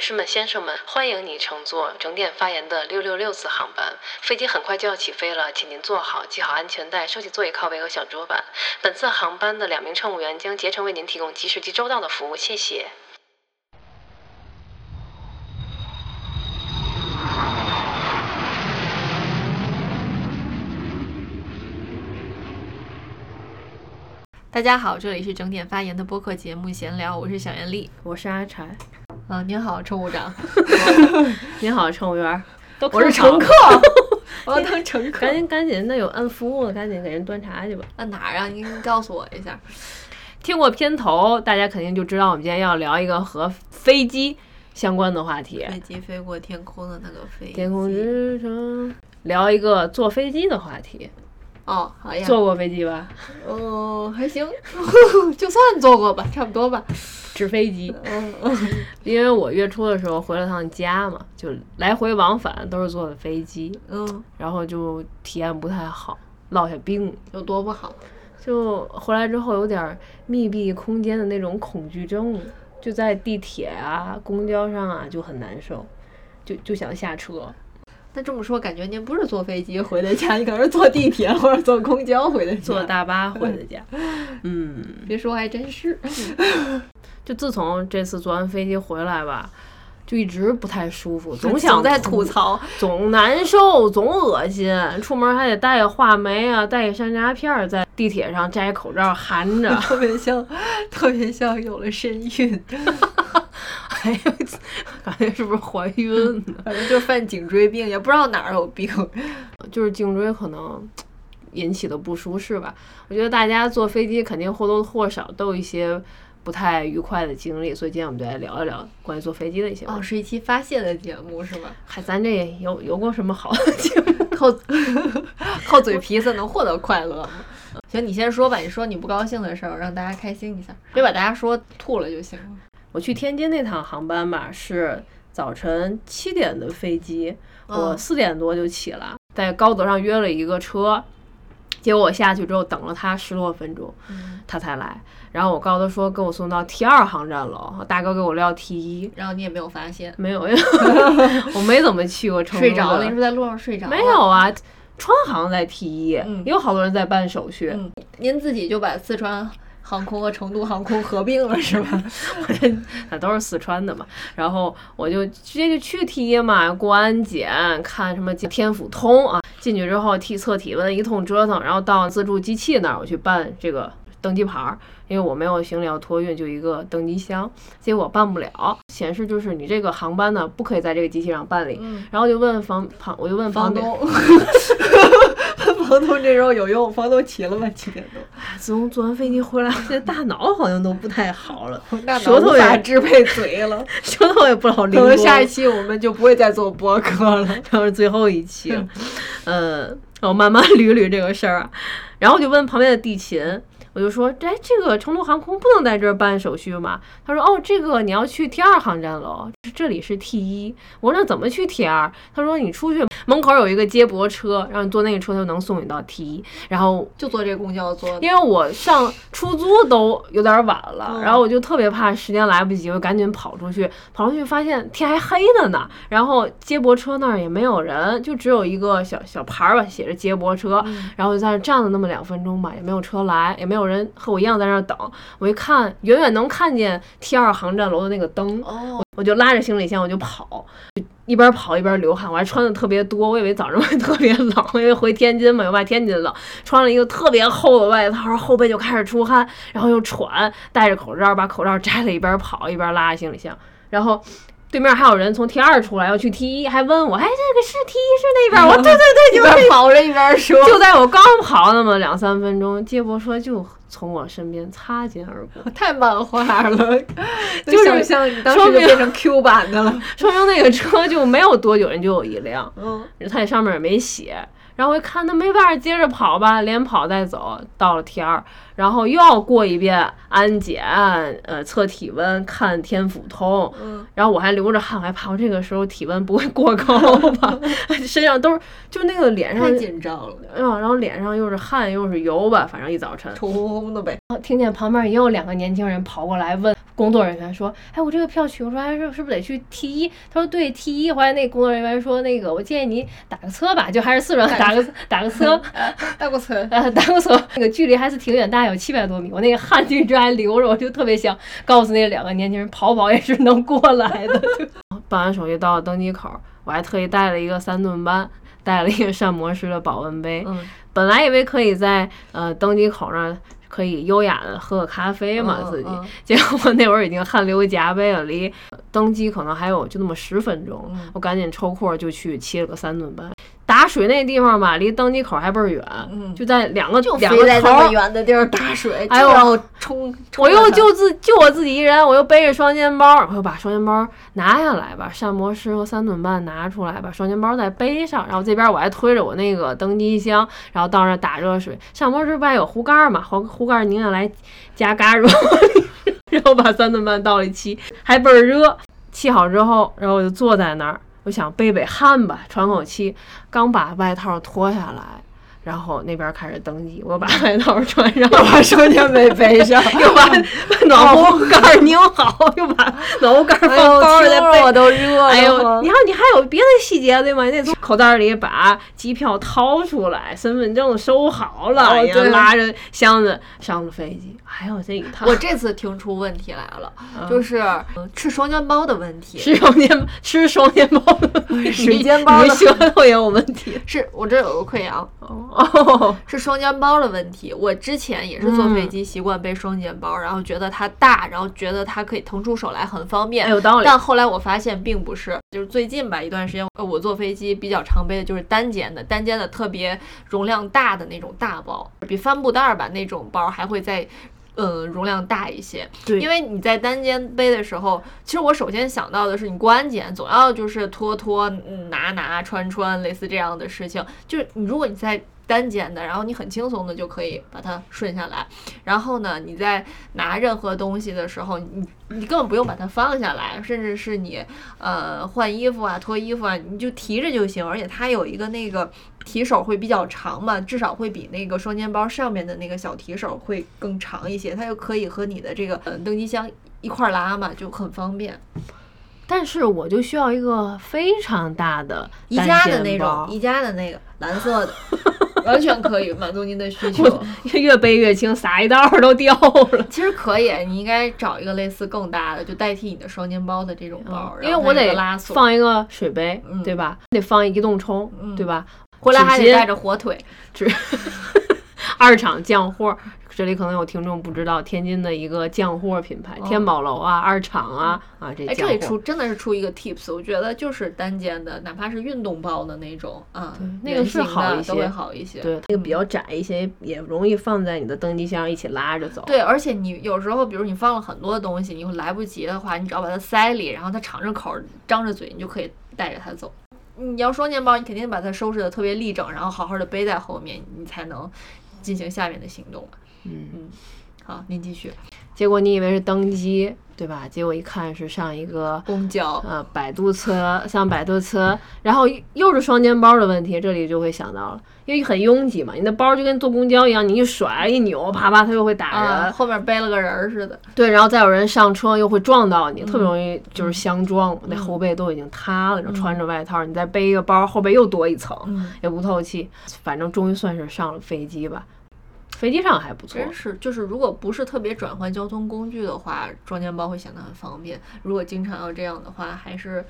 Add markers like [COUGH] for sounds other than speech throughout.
女士们、先生们，欢迎你乘坐整点发言的六六六次航班。飞机很快就要起飞了，请您坐好，系好安全带，收起座椅靠背和小桌板。本次航班的两名乘务员将竭诚为您提供及时及周到的服务，谢谢。大家好，这里是整点发言的播客节目闲聊，我是小袁丽，我是阿柴。啊，您好，乘务长。[LAUGHS] 您好，乘务员。[LAUGHS] 我是乘客，[LAUGHS] 我要当乘客。赶紧赶紧，那有按服务的，赶紧给人端茶去吧。按哪儿啊？您告诉我一下。听过片头，大家肯定就知道我们今天要聊一个和飞机相关的话题。飞机飞过天空的那个飞。天空之城，聊一个坐飞机的话题。哦，好呀。坐过飞机吧？嗯，还行，[LAUGHS] 就算坐过吧，差不多吧。纸飞机。嗯嗯。因为我月初的时候回了趟家嘛，就来回往返都是坐的飞机。嗯。然后就体验不太好，落下病。有多不好？就回来之后有点密闭空间的那种恐惧症，就在地铁啊、公交上啊就很难受，就就想下车。那这么说，感觉您不是坐飞机回的家，你可能是坐地铁或者坐公交回的家，坐大巴回的家。[LAUGHS] 嗯，别说还真是。[LAUGHS] 就自从这次坐完飞机回来吧，就一直不太舒服，[LAUGHS] 总想在吐槽，总难受，总恶心。出门还得带个话梅啊，带个山楂片儿，在地铁上摘口罩含着，特别像，特别像有了身孕。哎呀，感觉是不是怀孕呢？[LAUGHS] 反正就犯颈椎病，也不知道哪儿有病，就是颈椎可能引起的不舒适吧。我觉得大家坐飞机肯定或多或少都有一些不太愉快的经历，所以今天我们就来聊一聊关于坐飞机的一些。哦，是一期发泄的节目是吧？嗨，咱这有有过什么好的节目？[LAUGHS] 靠 [LAUGHS] 靠嘴皮子能获得快乐吗？行，你先说吧，你说你不高兴的事儿，让大家开心一下，别把大家说吐了就行了。我去天津那趟航班吧，是早晨七点的飞机，我四点多就起了，在高德上约了一个车，结果我下去之后等了他十多分钟，他才来。然后我告诉他说给我送到 T 二航站楼，大哥给我撂 T 一，然后你也没有发现？没有呀，[LAUGHS] 我没怎么去过成都。睡着了？你是在路上睡着？没有啊，川航在 T 一，也有好多人在办手续。您自己就把四川。航空和成都航空合并了是吧？[LAUGHS] [LAUGHS] 那都是四川的嘛。然后我就直接就去 T 嘛，过安检，看什么天府通啊。进去之后体测体温一通折腾，然后到自助机器那儿我去办这个登机牌，因为我没有行李要托运，就一个登机箱。结果办不了，显示就是你这个航班呢不可以在这个机器上办理。然后就问房旁，我就问房东。[LAUGHS] [LAUGHS] 房东这时候有用，房东起了吗？七点多。自从坐完飞机回来，现在大脑好像都不太好了，[LAUGHS] 舌头也支配嘴了，[LAUGHS] 舌头也不好灵可能下一期我们就不会再做播客了，这是最后一期。嗯，我慢慢捋捋这个事儿，然后就问旁边的地勤。我就说，哎，这个成都航空不能在这儿办手续吗？他说，哦，这个你要去 T 二航站楼，这里是 T 一。我说那怎么去 T 二？他说你出去门口有一个接驳车，让你坐那个车，他就能送你到 T 一。然后就坐这公交坐。因为我上出租都有点晚了，然后我就特别怕时间来不及，我赶紧跑出去，跑出去发现天还黑的呢。然后接驳车那儿也没有人，就只有一个小小牌儿吧，写着接驳车。然后就在那站了那么两分钟吧，也没有车来，也没有。有人和我一样在那儿等，我一看，远远能看见 T 二航站楼的那个灯，我就拉着行李箱我就跑，一边跑一边流汗，我还穿的特别多，我以为早上会特别冷，因为回天津嘛，又怕天津冷，穿了一个特别厚的外套，后背就开始出汗，然后又喘，戴着口罩，把口罩摘了，一边跑一边拉着行李箱，然后。对面还有人从 T 二出来要去 T 一，还问我，哎，这个是 T 一是那边？我对对对，一边跑着一边说。就在我刚跑那么两三分钟，接驳车就从我身边擦肩而过，[LAUGHS] 太漫画了，[LAUGHS] 就是像你当时变成 Q 版的了，[LAUGHS] 说明那个车就没有多久，人就有一辆，嗯，它上面也没写。然后我一看，那没办法，接着跑吧，连跑带走，到了 T 二，然后又要过一遍安检，呃，测体温，看天府通，嗯，然后我还流着汗，还怕我这个时候体温不会过高吧，[LAUGHS] 身上都是，就那个脸上太紧张了，嗯，然后脸上又是汗又是油吧，反正一早晨冲烘烘的呗。听见旁边也有两个年轻人跑过来问。工作人员说：“哎，我这个票取不出来，是是不是得去 T 一？”他说：“对，T 一。”后来那工作人员说：“那个，我建议你打个车吧，就还是四川打个 [LAUGHS] 打个车，打个车，呃，[LAUGHS] 打个车，那个距离还是挺远，大概有七百多米。我那个汗就一直还流着，我就特别想告诉那两个年轻人，跑跑也是能过来的。[LAUGHS] 办完手续到了登机口，我还特意带了一个三顿半，带了一个膳魔师的保温杯。嗯，本来以为可以在呃登机口那儿可以优雅的喝个咖啡嘛，自己，嗯结果那会儿已经汗流浃背了，离登机可能还有就那么十分钟，嗯我赶紧抽空就去沏了个三顿半。打水那地方吧，离登机口还倍儿远，嗯就在两个就两个头。远的地儿打水，哎呦冲，冲我又就自就我自己一人，我又背着双肩包，我又把双肩包拿下来，把膳魔师和三顿半拿出来，把双肩包再背上，然后这边我还推着我那个登机箱，然后到那儿打热水。膳魔师不还有壶盖儿嘛，壶壶盖儿拧下来加嘎热，[LAUGHS] 然后把三顿半倒一沏，还倍儿热。沏好之后，然后我就坐在那儿，我想背背汗吧，喘口气，刚把外套脱下来。然后那边开始登机，我把外套穿上，[LAUGHS] 又把双肩背背上，又把 [LAUGHS] 把暖壶盖儿拧好，又把暖壶盖放包里背我都热了。哎呦，你看你还有别的细节对吗？你得从口袋里把机票掏出来，身份证收好了，哦然后对拉着箱子上了飞机。还有这一趟，我这次听出问题来了，嗯就是呃吃双肩包的问题。吃双肩吃双肩包的水煎包的你舌头也有问题是我这有个溃疡，哦。是双肩包的问题。我之前也是坐飞嗯机习惯背双肩包，然后觉得它大，然后觉得它可以腾出手来很方便。哎，有道理。但后来我发现并不是，就是最近吧一段时间，呃我坐飞机比较常背的就是单肩的，单肩的特别容量大的那种大包，比帆布袋儿吧那种包还会再。嗯，容量大一些，对因为你在单肩背的时候，其实我首先想到的是你过安检总要就是拖拖、嗯拿拿、穿穿，类似这样的事情。就是你如果你在单肩的，然后你很轻松的就可以把它顺下来。然后呢，你在拿任何东西的时候，你你根本不用把它放下来，甚至是你呃换衣服啊、脱衣服啊，你就提着就行。而且它有一个那个提手会比较长嘛，至少会比那个双肩包上面的那个小提手会更长一些，它就可以和你的这个呃登机箱一块儿拉嘛，就很方便。但是我就需要一个非常大的宜家的那种，宜家的那个蓝色的，[LAUGHS] 完全可以满足您的需求。越背越轻，撒一道儿都掉了。其实可以，你应该找一个类似更大的，就代替你的双肩包的这种包，嗯因为我得拉锁，放一个水杯，嗯对吧？得放一移动充，嗯对吧？回来还得带着火腿。[LAUGHS] 二厂酱货，这里可能有听众不知道，天津的一个酱货品牌，哦天宝楼啊、二厂啊啊这哎，这里出。真的是出一个 tips，我觉得就是单肩的，哪怕是运动包的那种啊，那个是好一些都会好一些。对，那个比较窄一些，也容易放在你的登机箱一起拉着走。对，而且你有时候，比如你放了很多东西，你会来不及的话，你只要把它塞里，然后它敞着口儿、张着嘴，你就可以带着它走。你要双肩包，你肯定把它收拾的特别立整，然后好好的背在后面，你才能进行下面的行动嘛。嗯嗯，好，您继续。结果你以为是登机，对吧？结果一看是上一个公交，呃摆渡车，上摆渡车，然后又是双肩包的问题，这里就会想到了，因为很拥挤嘛，你的包就跟坐公交一样，你一甩一扭，啪啪它又会打人。啊，后面背了个人儿似的。对，然后再有人上车又会撞到你，嗯特别容易就是相撞，那后背都已经塌了，然后穿着外套，你再背一个包，后背又多一层，嗯，也不透气。反正终于算是上了飞机吧，飞机上还不错。真是，就是如果不是特别转换交通工具的话，双肩包会显得很方便。如果经常要这样的话，还是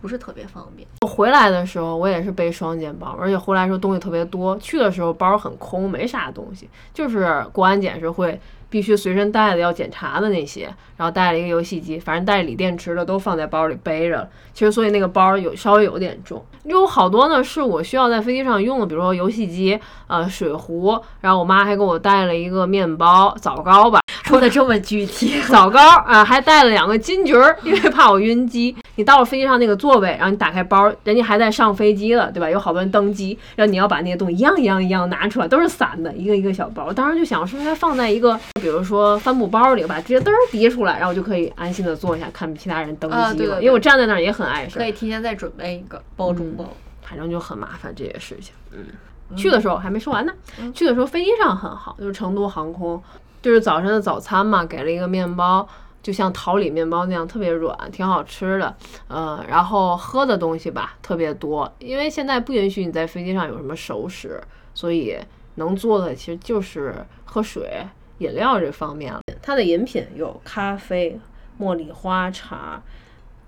不是特别方便。我回来的时候，我也是背双肩包，而且回来的时候东西特别多。去的时候包很空，没啥东西，就是过安检是会必须随身带的要检查的那些，然后带了一个游戏机，反正带锂电池的都放在包里背着。其实所以那个包有稍微有点重，有好多呢是我需要在飞机上用的，比如说游戏机、呃水壶，然后我妈还给我带了一个面包枣糕吧，说的这么具体，[LAUGHS] 枣糕啊、还带了两个金桔儿，因为怕我晕机。你到了飞机上那个座位，然后你打开包，人家还在上飞机了，对吧？有好多人登机，然后你要把那些东西一样一样一样拿出来，都是散的，一个一个小包。我当时就想，是不是应该放在一个，比如说帆布包里，把直接嘚儿叠出来，然后我就可以安心的坐下看其他人登机了。啊对对对因为我站在那儿也很碍事可，以提前再准备一个包中包。反正就很麻烦这些事情。嗯，去的时候还没说完呢。去的时候飞机上很好，就是成都航空，就是早晨的早餐嘛，给了一个面包。就像桃李面包那样特别软，挺好吃的。呃，然后喝的东西吧特别多，因为现在不允许你在飞机上有什么熟食，所以能做的其实就是喝水、饮料这方面了。它的饮品有咖啡、茉莉花茶、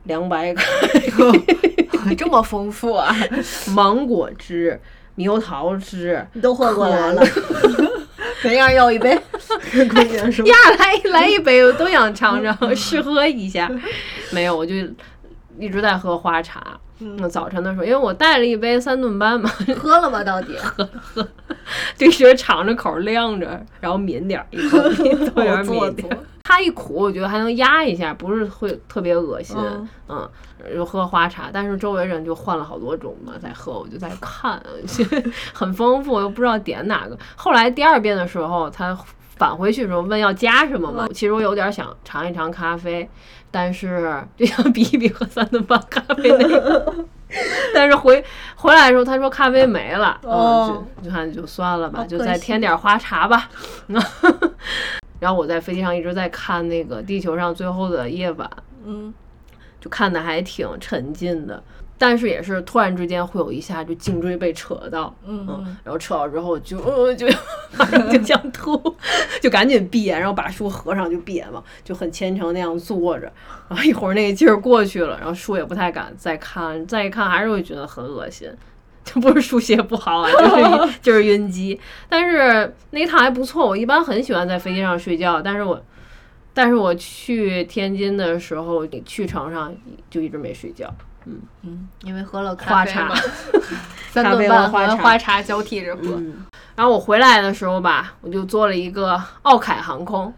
凉白开、这么丰富啊！[LAUGHS] 芒果汁、猕猴桃汁，你都喝过来了每样要一杯。呀，来来一杯，我都想尝尝，[LAUGHS] 试喝一下。没有，我就一直在喝花茶。那早晨的时候，因为我带了一杯三顿半嘛，喝了吗？到底？就觉得敞着口晾着，然后抿点儿，一口气都有点抿点儿。它一苦，我觉得还能压一下，不是会特别恶心。嗯嗯，就喝花茶，但是周围人就换了好多种嘛，在喝，我就在看，[LAUGHS] 很丰富，又不知道点哪个。后来第二遍的时候，他返回去的时候问要加什么嘛，其实我有点想尝一尝咖啡，但是就想比一比喝三顿半咖啡那个。[LAUGHS] 但是回回来的时候，他说咖啡没了，哦嗯，就就看就算了吧，就再添点花茶吧。[LAUGHS] 然后我在飞机上一直在看那个地球上最后的夜晚，嗯，就看的还挺沉浸的，但是也是突然之间会有一下就颈椎被扯到，嗯嗯，然后扯到之后就呃就 [LAUGHS] 马上就想吐，[LAUGHS] 就赶紧闭眼，然后把书合上就闭眼嘛，就很虔诚那样坐着，然后一会儿那个劲儿过去了，然后书也不太敢再看，再一看还是会觉得很恶心。就 [LAUGHS] 不是书写不好啊，[LAUGHS] 就是晕 [LAUGHS] 就是晕机。但是那一趟还不错，我一般很喜欢在飞机上睡觉，但是我但是我去天津的时候，去程上就一直没睡觉。嗯嗯，因为喝了花茶三顿半和花茶花茶交替着喝。嗯，然后我回来的时候吧，我就坐了一个奥凯航空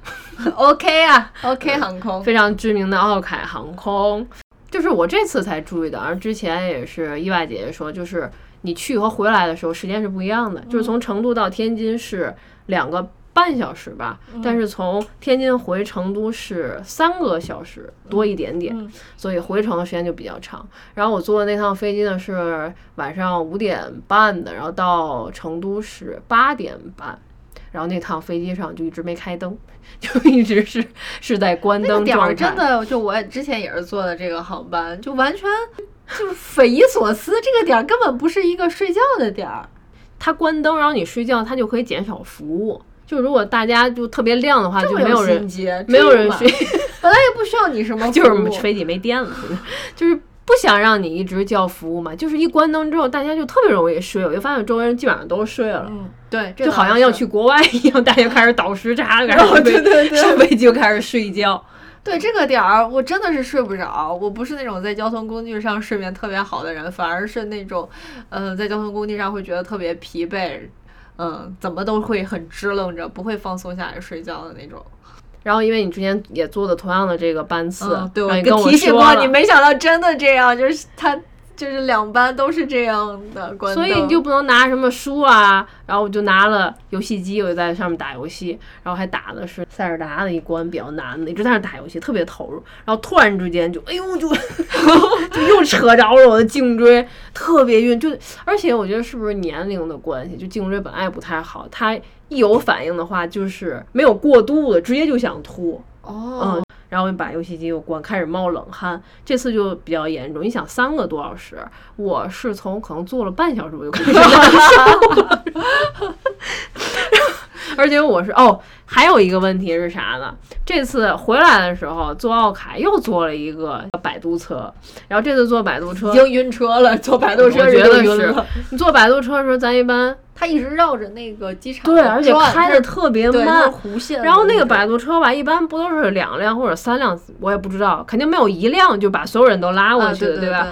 ，OK 啊，OK 航空。非常知名的奥凯航空，就是我这次才注意到，而之前也是意外姐姐说，就是你去和回来的时候时间是不一样的，就是从成都到天津是两个半小时吧，但是从天津回成都是三个小时多一点点，嗯所以回程的时间就比较长。然后我坐的那趟飞机呢是晚上五点半的，然后到成都是八点半。然后那趟飞机上就一直没开灯，[LAUGHS] 就一直是是在关那个点儿灯状态。真的，就我之前也是坐的这个航班，就完全就是匪夷所思。这个点儿根本不是一个睡觉的点儿。它关灯，然后你睡觉，它就可以减少服务。就如果大家就特别亮的话，就没有人没有人睡 [LAUGHS] [LAUGHS] 本来也不需要你什么 [LAUGHS] 就是飞机没电了，就是不想让你一直叫服务嘛。就是一关灯之后，大家就特别容易睡，我就发现周围人基本上都睡了。嗯，对，就好像要去国外一样，大家开始倒时差，然后就对对对上飞机就开始睡觉。对这个点儿，我真的是睡不着。我不是那种在交通工具上睡眠特别好的人，反而是那种，呃，在交通工具上会觉得特别疲惫，嗯，怎么都会很支棱着，不会放松下来睡觉的那种。然后因为你之前也坐的同样的这个班次，嗯，对，我跟提醒过你，没想到真的这样，就是他就是两班都是这样的关灯，所以你就不能拿什么书啊，然后我就拿了游戏机，我就在上面打游戏，然后还打的是塞尔达的一关比较难的，一直在那打游戏，特别投入。然后突然之间就，哎呦，就 [LAUGHS] 就又扯着了我的颈椎，特别晕。就而且我觉得是不是年龄的关系，就颈椎本来也不太好，它一有反应的话，就是没有过度的，直接就想吐。哦嗯，然后把游戏机又关，开始冒冷汗。这次就比较严重，你想三个多小时，我是从可能坐了半小时我就开始难受了，[LAUGHS] 而且我是哦，还有一个问题是啥呢？这次回来的时候坐奥凯又坐了一个摆渡车，然后这次坐摆渡车已，经晕车了，坐摆渡车我觉得就是晕了。你坐摆渡车的时候，咱一般他一直绕着那个机场对，而且开的特别慢是，弧线然后那个种摆渡车吧，一般不都是两辆或者三辆，我也不知道，肯定没有一辆就把所有人都拉过啊去的，对吧？？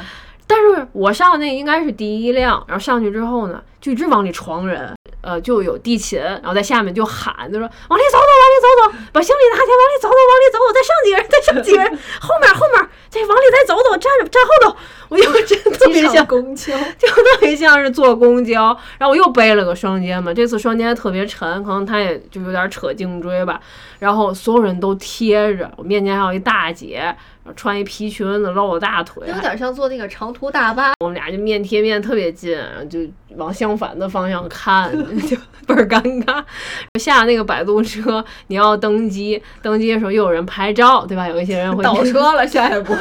但是我上的那应该是第一辆，然后上去之后呢，就一直往里闯人，呃，就有地勤，然后在下面就喊，就说往里走走，往里走走，把行李拿起来，往里走走，往里走走，再上几个人，再上几个人，[LAUGHS] 后面后面，再往里再走走，站着站后头，我就真特别像公交，[LAUGHS] 就特别像是坐公交，然后我又背了个双肩嘛，这次双肩特别沉，可能他也就有点扯颈椎吧。然后所有人都贴着，我面前还有一大姐，然后穿一皮裙子露着大腿，有点像坐那个长途大巴。我们俩就面贴面特别近，就往相反的方向看，[LAUGHS] 就倍儿尴尬。下那个摆渡车，你要登机，登机的时候又有人拍照，对吧？有一些人会倒车了，下一步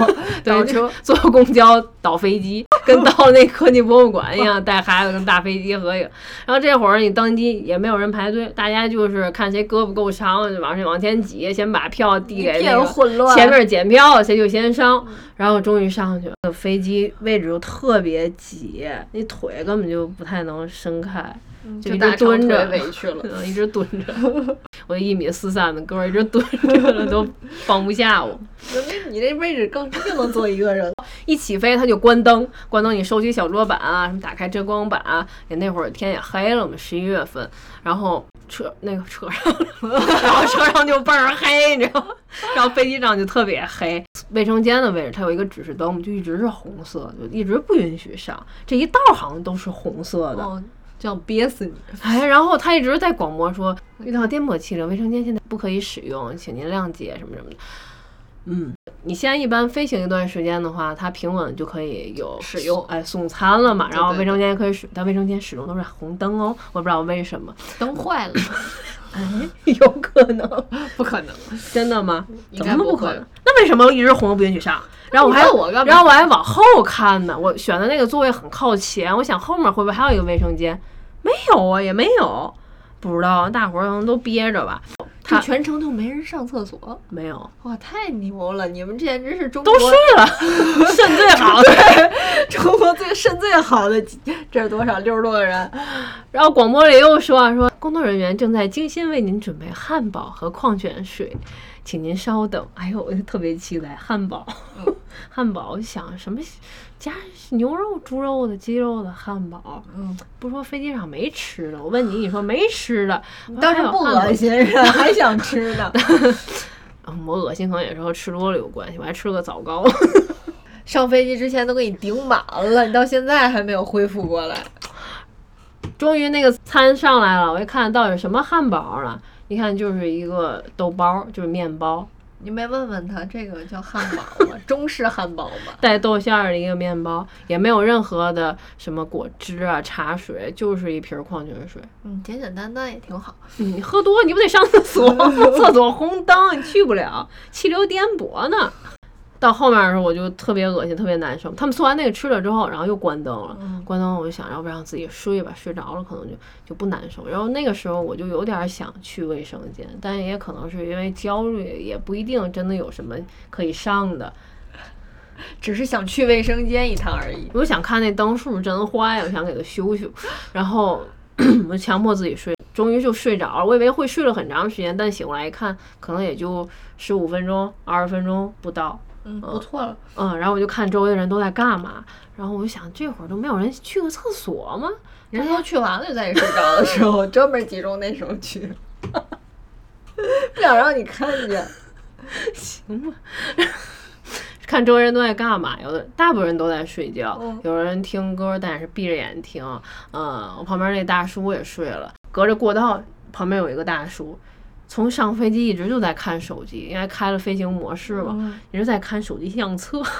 倒 [LAUGHS] 对，车。[LAUGHS] 坐公交倒飞机，跟到那科技博物馆一样，带孩子跟大飞机合影。然后这会儿你登机也没有人排队，大家就是看谁胳膊够长，就往往前挤，先把票递给那个，前面检票，谁就先上。然后终于上去了，飞机位置又特别挤，你腿根本就不太能伸开。就一直蹲着腿委屈了。[LAUGHS] 嗯，一直蹲着，我一米四三的个儿一直蹲着了，[LAUGHS] 都放不下我。那你这位置更更能坐一个人。一起飞他就关灯，关灯你收起小桌板啊，什么打开遮光板啊，也那会儿天也黑了嘛，十一月份，然后车那个车上，然后车上就倍儿黑，你知道吗？然后飞机上就特别黑。卫生间的位置它有一个指示灯，就一直是红色，就一直不允许上，这一道好像都是红色的。哦，这样憋死你！哎，然后他一直在广播说，遇到颠簸气流，卫生间现在不可以使用，请您谅解什么什么的。嗯，你现在一般飞行一段时间的话，它平稳就可以有使用哎送餐了嘛，然后卫生间也可以使，但卫生间始终都是红灯哦，我不知道为什么，灯坏了，[LAUGHS] 哎，[LAUGHS] 有可能，不可能。真的吗？怎么不可能？那为什么一直红的不允许上？然后我还然后我还往后看呢，我选的那个座位很靠前，我想后面会不会还有一个卫生间？没有啊，也没有，不知道，大伙儿可能都憋着吧。他这全程都没人上厕所，没有，哇，太牛了！你们这简直是中都国睡了，[LAUGHS] 肾最好的。中国最肾最好的，这是多少？六十多个人。然后广播里又说啊，说工作人员正在精心为您准备汉堡和矿泉水，请您稍等。哎呦，我就特别期待汉堡，汉堡，我想什么加牛肉、猪肉的、鸡肉的汉堡，嗯，不说飞机上没吃的，我问你，你说没吃的，当时不恶心。心是吧？还想吃呢。[LAUGHS] 嗯，我恶心可能也是和吃多了有关系，我还吃了个枣糕。[LAUGHS] 上飞机之前都给你顶满了，你到现在还没有恢复过来。终于那个餐上来了，我一看到底什么汉堡了，一看就是一个豆包，就是面包，你没问问他这个叫汉堡吗？[LAUGHS] 中式汉堡吗？带豆馅儿的一个面包，也没有任何的什么果汁啊、茶水，就是一瓶矿泉水。嗯，简简单单也挺好。你喝多你不得上厕所？[LAUGHS] 厕所红灯，你去不了，气流颠簸呢。到后面的时候我就特别恶心，特别难受。他们送完那个吃了之后，然后又关灯了。嗯关灯，我就想要不让自己睡吧，睡着了可能就就不难受。然后那个时候我就有点想去卫生间，但也可能是因为焦虑，也不一定真的有什么可以上的。[LAUGHS] 只是想去卫生间一趟而已。我就想看那灯是不是真坏了，我想给它修修。然后 [CLEARS THROAT] 我就强迫自己睡，终于就睡着了。我以为会睡了很长时间，但醒过来一看，可能也就十五分钟、二十分钟不到。嗯，不错了。嗯，然后我就看周围的人都在干嘛，然后我就想，这会儿都没有人去个厕所吗？人家都去完了，就在你睡着的时候，[LAUGHS] 专门集中那时候去，[LAUGHS] 不想让你看见。[LAUGHS] 行吧。看周围人都在干嘛，有的大部分人都在睡觉，嗯有人听歌，但是闭着眼听。嗯，我旁边那大叔也睡了，隔着过道旁边有一个大叔，从上飞机一直就在看手机，因为开了飞行模式嘛，嗯一直在看手机相册。[LAUGHS]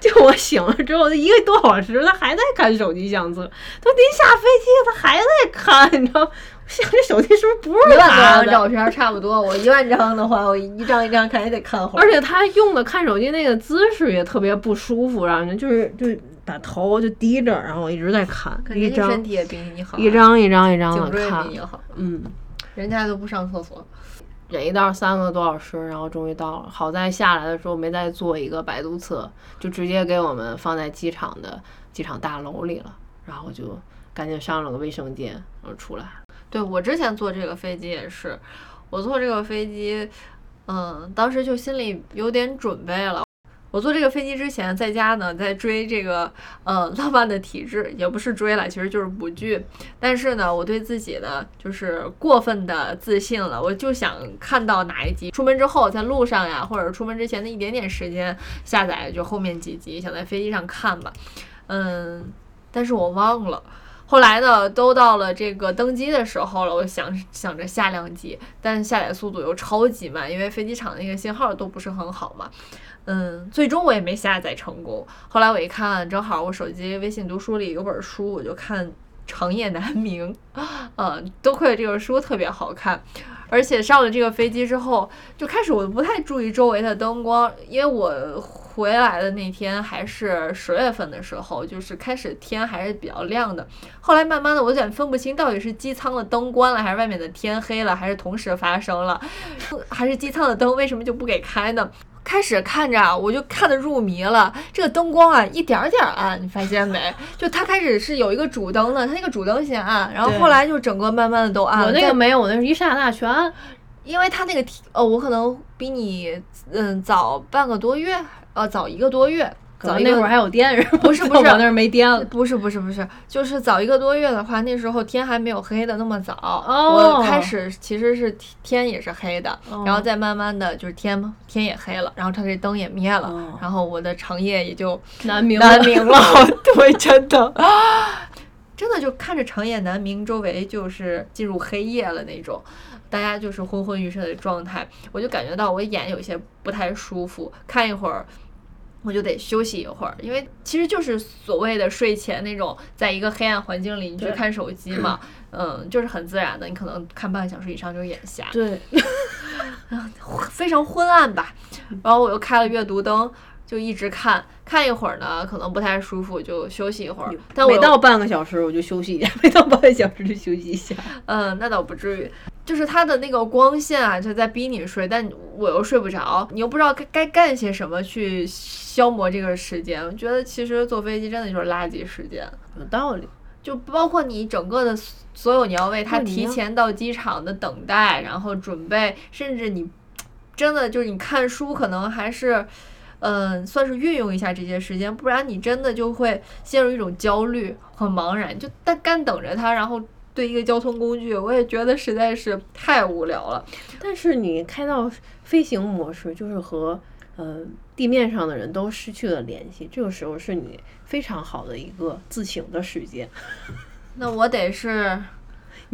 就我醒了之后，一个多小时，他还在看手机相册。都临下飞机，他还在看，你知道吗？我想这手机是不是不一万多是他的？张照片差不多，我一万张的话，我一张一张看也得看会儿。而且他用的看手机那个姿势也特别不舒服，让人就是就把头就低着，然后我一直在看，一张身体也比你好啊，一张一张一张的颈椎也看比，你好，嗯，人家都不上厕所。忍一道三个多小时，然后终于到了。好在下来的时候没再做一个摆渡车，就直接给我们放在机场的机场大楼里了，然后就赶紧上了个卫生间，然后出来。对我之前坐这个飞机也是，我坐这个飞机，嗯，当时就心里有点准备了。我坐这个飞机之前，在家呢在追这个呃《浪漫的体质》，也不是追了，其实就是补剧。但是呢，我对自己呢就是过分的自信了，我就想看到哪一集。出门之后，在路上呀，或者出门之前的一点点时间下载就后面几集，想在飞机上看吧。嗯，但是我忘了。后来呢，都到了这个登机的时候了，我想想着下两集，但下载速度又超级慢，因为飞机场那个信号都不是很好嘛。嗯，最终我也没下载成功。后来我一看，正好我手机微信读书里有本书，我就看《长夜难明》，[LAUGHS] 嗯，多亏了这个书特别好看。而且上了这个飞机之后，就开始我不太注意周围的灯光，因为我回来的那天还是十月份的时候，就是开始天还是比较亮的。后来慢慢的，我有点分不清到底是机舱的灯关了，还是外面的天黑了，还是同时发生了，[LAUGHS] 还是机舱的灯为什么就不给开呢？开始看着我就看得入迷了，这个灯光啊一点儿点儿暗，你发现没？[LAUGHS] 就它开始是有一个主灯的，它那个主灯先暗，然后后来就整个慢慢的都暗了。我那个没有，我那是一刹那全暗。因为它那个哦，我可能比你嗯早半个多月，呃早一个多月。早那会儿还有电是吗？不是不是，我那儿没电了。不是不是不是，就是早一个多月的话，那时候天还没有黑的那么早。哦。我开始其实是天也是黑的，然后再慢慢的就是天天也黑了，然后它这灯也灭了，然后我的长夜也就难明难明了。[LAUGHS] 对，真的，[LAUGHS] 真的就看着长夜难明，周围就是进入黑夜了那种，大家就是昏昏欲睡的状态，我就感觉到我眼有些不太舒服，看一会儿。我就得休息一会儿，因为其实就是所谓的睡前那种，在一个黑暗环境里你去看手机嘛，[CLEARS THROAT] 嗯，就是很自然的，你可能看半个小时以上就眼瞎，对，[LAUGHS] 非常昏暗吧。然后我又开了阅读灯，就一直看，看一会儿呢，可能不太舒服，就休息一会儿。但每到半个小时我就休息一下，[LAUGHS] 每到半个小时就休息一下。[LAUGHS] 嗯，那倒不至于。就是它的那个光线啊，就在逼你睡，但我又睡不着，你又不知道该该干些什么去消磨这个时间。我觉得其实坐飞机真的就是垃圾时间，有道理。就包括你整个的所有，你要为他提前到机场的等待，然后准备，甚至你真的就是你看书，可能还是嗯，算是运用一下这些时间，不然你真的就会陷入一种焦虑和茫然，就干干等着他，然后。对一个交通工具，我也觉得实在是太无聊了。但是你开到飞行模式，就是和呃地面上的人都失去了联系，这个时候是你非常好的一个自省的时间。[LAUGHS] 那我得是，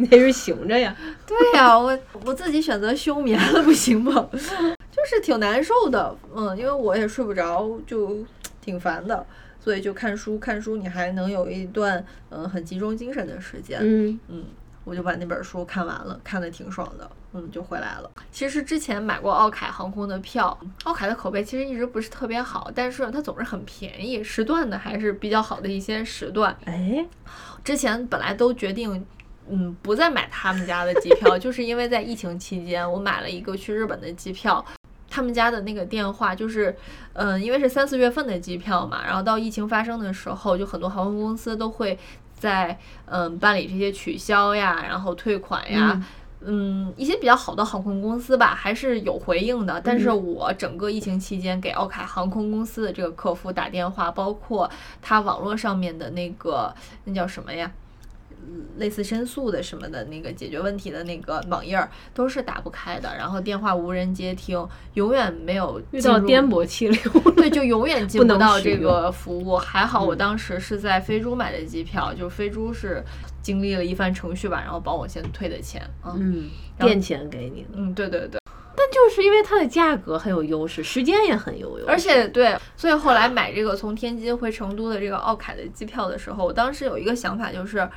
[LAUGHS] 你得是醒着呀。对呀，我我自己选择休眠了，不行吗？[LAUGHS] 就是挺难受的，嗯，因为我也睡不着，就挺烦的。所以就看书，看书你还能有一段嗯很集中精神的时间。嗯嗯，我就把那本书看完了，看的挺爽的。嗯，就回来了。其实之前买过奥凯航空的票，奥凯的口碑其实一直不是特别好，但是它总是很便宜，时段的还是比较好的一些时段。哎，之前本来都决定嗯不再买他们家的机票，[LAUGHS] 就是因为在疫情期间，我买了一个去日本的机票。他们家的那个电话就是，嗯，因为是三四月份的机票嘛，然后到疫情发生的时候，就很多航空公司都会在嗯办理这些取消呀，然后退款呀，嗯，一些比较好的航空公司吧，还是有回应的。但是我整个疫情期间给奥凯航空公司的这个客服打电话，包括他网络上面的那个那叫什么呀？类似申诉的什么的那个解决问题的那个网页儿都是打不开的，然后电话无人接听，永远没有遇到颠簸气流，[LAUGHS] 对，就永远进不到这个服务。还好我当时是在飞猪买的机票，就飞猪是经历了一番程序吧，然后帮我先退的钱，嗯，垫钱给你的，嗯，对对对。但就是因为它的价格很有优势，时间也很有优势，而且对，所以后来买这个从天津回成都的这个奥凯的机票的时候，我当时有一个想法就是。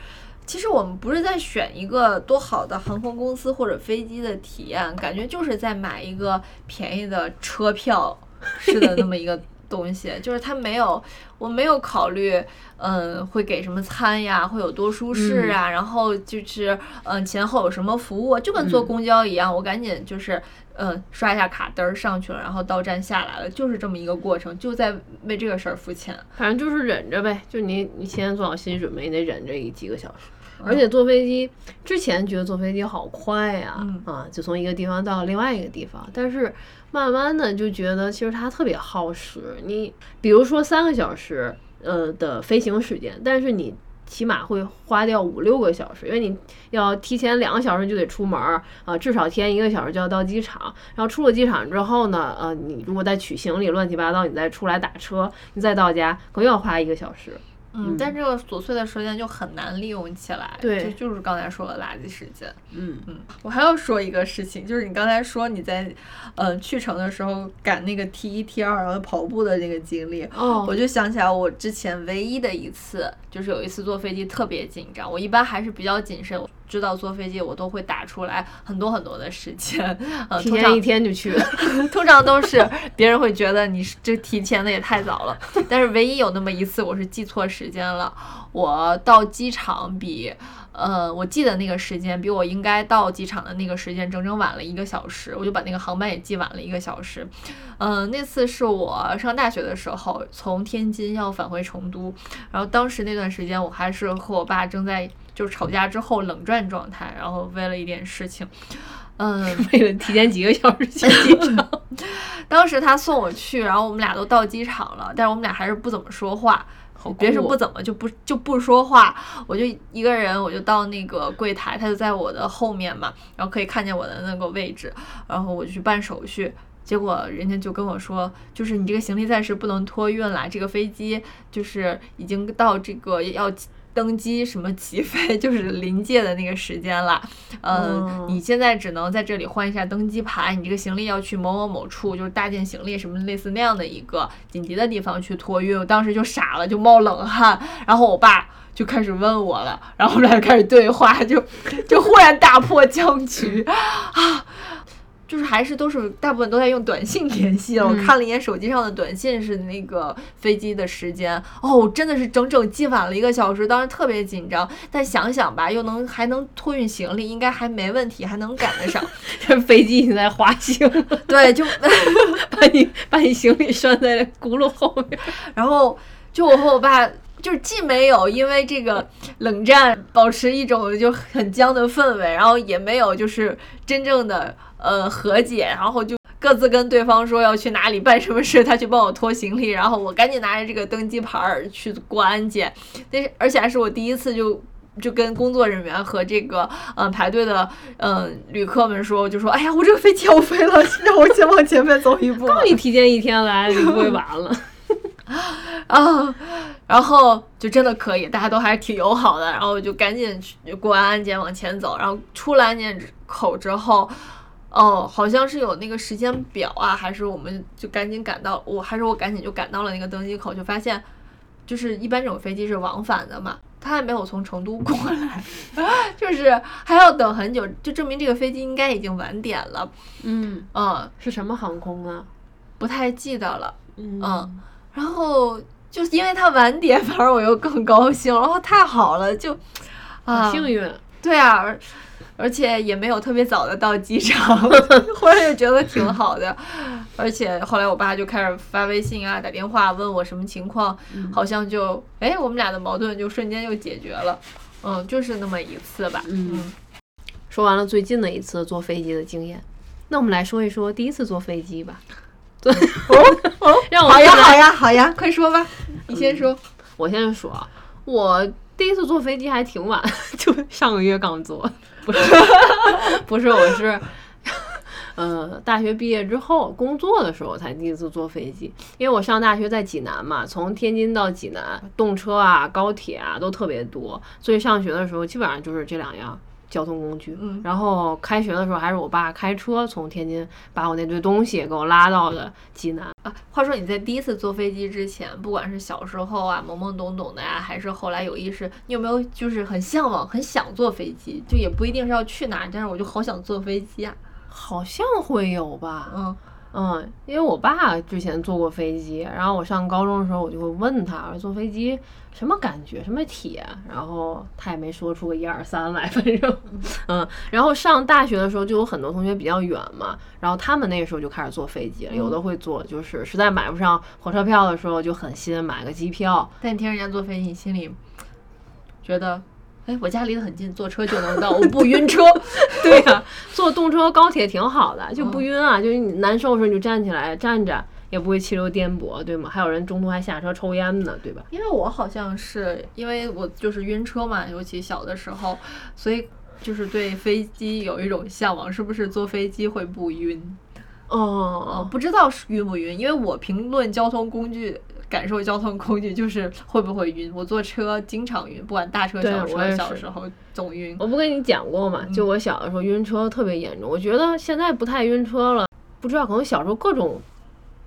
其实我们不是在选一个多好的航空公司或者飞机的体验，感觉就是在买一个便宜的车票似的那么一个东西。就是它没有，[LAUGHS] 我没有考虑，嗯，会给什么餐呀，会有多舒适啊，然后就是嗯前后有什么服务，就跟坐公交一样，我赶紧就是嗯刷一下卡，嘚儿上去了，然后到站下来了，就是这么一个过程，就在为这个事儿付钱。反正就是忍着呗，就你你先做好心理准备，你得忍着一几个小时。而且坐飞机之前觉得坐飞机好快呀，啊，就从一个地方到另外一个地方。但是慢慢的就觉得其实它特别耗时。你比如说三个小时呃的飞行时间，但是你起码会花掉五六个小时，因为你要提前两个小时就得出门儿啊，至少提前一个小时就要到机场。然后出了机场之后呢，呃，你如果再取行李乱七八糟，你再出来打车，你再到家可能又要花一个小时。嗯，但这个琐碎的时间就很难利用起来，对。就就是刚才说的垃圾时间。嗯。嗯，我还要说一个事情，就是你刚才说你在，呃，去程的时候赶那个 T 一 T 二然后跑步的那个经历，哦。我就想起来我之前唯一的一次，就是有一次坐飞机特别紧张，我一般还是比较谨慎，知道坐飞机我都会打出来很多很多的时间，[LAUGHS] 呃，提前一天就去了。[LAUGHS] 通常都是别人会觉得你是这提前的也太早了，但是唯一有那么一次我是记错时间了，我到机场比呃我记得那个时间比我应该到机场的那个时间整整晚了一个小时，我就把那个航班也记晚了一个小时。嗯、那次是我上大学的时候从天津要返回成都，然后当时那段时间我还是和我爸正在就是吵架之后冷战状态，然后为了一点事情。嗯，[LAUGHS] 为了提前几个小时去机场，当时他送我去，然后我们俩都到机场了，但是我们俩还是不怎么说话。别说不怎么就不就不说话，我就一个人，我就到那个柜台，他就在我的后面嘛，然后可以看见我的那个位置，然后我就去办手续。结果人家就跟我说，就是你这个行李暂时不能托运了，这个飞机就是已经到这个要登机什么起飞，[LAUGHS] 就是临界的那个时间了。呃，哦你现在只能在这里换一下登机牌，你这个行李要去某某某处，就是大件行李什么类似那样的一个紧急的地方去托运。我当时就傻了，就冒冷汗，然后我爸。就开始问我了，然后我们俩就开始对话，就 [LAUGHS] 就忽然打破僵局啊！[LAUGHS] 就是还是都是大部分都在用短信联系了。我看了一眼手机上的短信是那个飞机的时间，哦，真的是整整记晚了一个小时，当时特别紧张。但想想吧，又能还能托运行李，应该还没问题，还能赶得上。这 [LAUGHS] 飞机已经在滑行，[LAUGHS] 对，就 [LAUGHS] 把你把你行李拴在轱辘后面。然后就我和我爸。就是既没有因为这个冷战保持一种就很僵的氛围，然后也没有就是真正的呃和解，然后就各自跟对方说要去哪里办什么事，他去帮我拖行李，然后我赶紧拿着这个登机牌儿去过安检，但是而且还是我第一次就。就跟工作人员和这个嗯、呃、排队的嗯、呃、旅客们说，就说哎呀，我这个飞机要飞了，让我先往前面走一步。你提前一天来，你不会晚了。[LAUGHS] 啊，然后就真的可以，大家都还是挺友好的，然后就赶紧去过完安检往前走，然后出了安检口之后，哦，好像是有那个时间表啊，还是我们就赶紧赶到，我还是我赶紧就赶到了那个登机口，就发现，就是一般这种飞机是往返的嘛，他还没有从成都过来，[LAUGHS] 就是还要等很久，就证明这个飞机应该已经晚点了，嗯，嗯，是什么航空啊？不太记得了。嗯嗯，然后就是因为他晚点，反而我又更高兴，然后太好了，就啊，幸运。对啊，而而且也没有特别早的到机场，[LAUGHS] 忽然就觉得挺好的。而且后来我爸就开始发微信啊、打电话问我什么情况，好像就哎，我们俩的矛盾就瞬间就解决了。嗯，就是那么一次吧。嗯，说完了最近的一次坐飞机的经验，那我们来说一说第一次坐飞机吧。对，[LAUGHS] 哦，[LAUGHS] 让我好呀，好呀，好呀，快说吧，你先说。我先说，我第一次坐飞机还挺晚，[LAUGHS] 就上个月刚坐，不是，[LAUGHS] 不是，我是，[LAUGHS] 呃，大学毕业之后工作的时候才第一次坐飞机，因为我上大学在济南嘛，从天津到济南，动车啊、高铁啊都特别多，所以上学的时候基本上就是这两样。交通工具，嗯然后开学的时候还是我爸开车从天津把我那堆东西给我拉到了济南。啊，话说你在第一次坐飞机之前，不管是小时候啊懵懵懂懂的呀、还是后来有意识，你有没有就是很向往、很想坐飞机？就也不一定是要去哪儿，但是我就好想坐飞机啊。好像会有吧，嗯嗯，因为我爸之前坐过飞机，然后我上高中的时候我就会问他，我说坐飞机什么感觉，什么体？验，然后他也没说出个一二三来，反正，[LAUGHS] 嗯，然后上大学的时候就有很多同学比较远嘛，然后他们那个时候就开始坐飞机了，有的会坐，就是实在买不上火车票的时候就狠心买个机票，但你听人家坐飞机，你心里觉得，哎，我家离得很近，坐车就能到，我不晕车。[LAUGHS] 对呀、坐动车、高铁挺好的，就不晕啊。就是你难受的时候你就站起来站着，也不会气流颠簸，对吗？还有人中途还下车抽烟呢，对吧？因为我好像是因为我就是晕车嘛，尤其小的时候，所以就是对飞机有一种向往，是不是坐飞机会不晕？哦，哦，不知道是晕不晕，因为我评论交通工具感受交通工具就是会不会晕。我坐车经常晕，不管大车小车，小时候总晕。我不跟你讲过嘛，就我小的时候晕车特别严重，我觉得现在不太晕车了，不知道可能小时候各种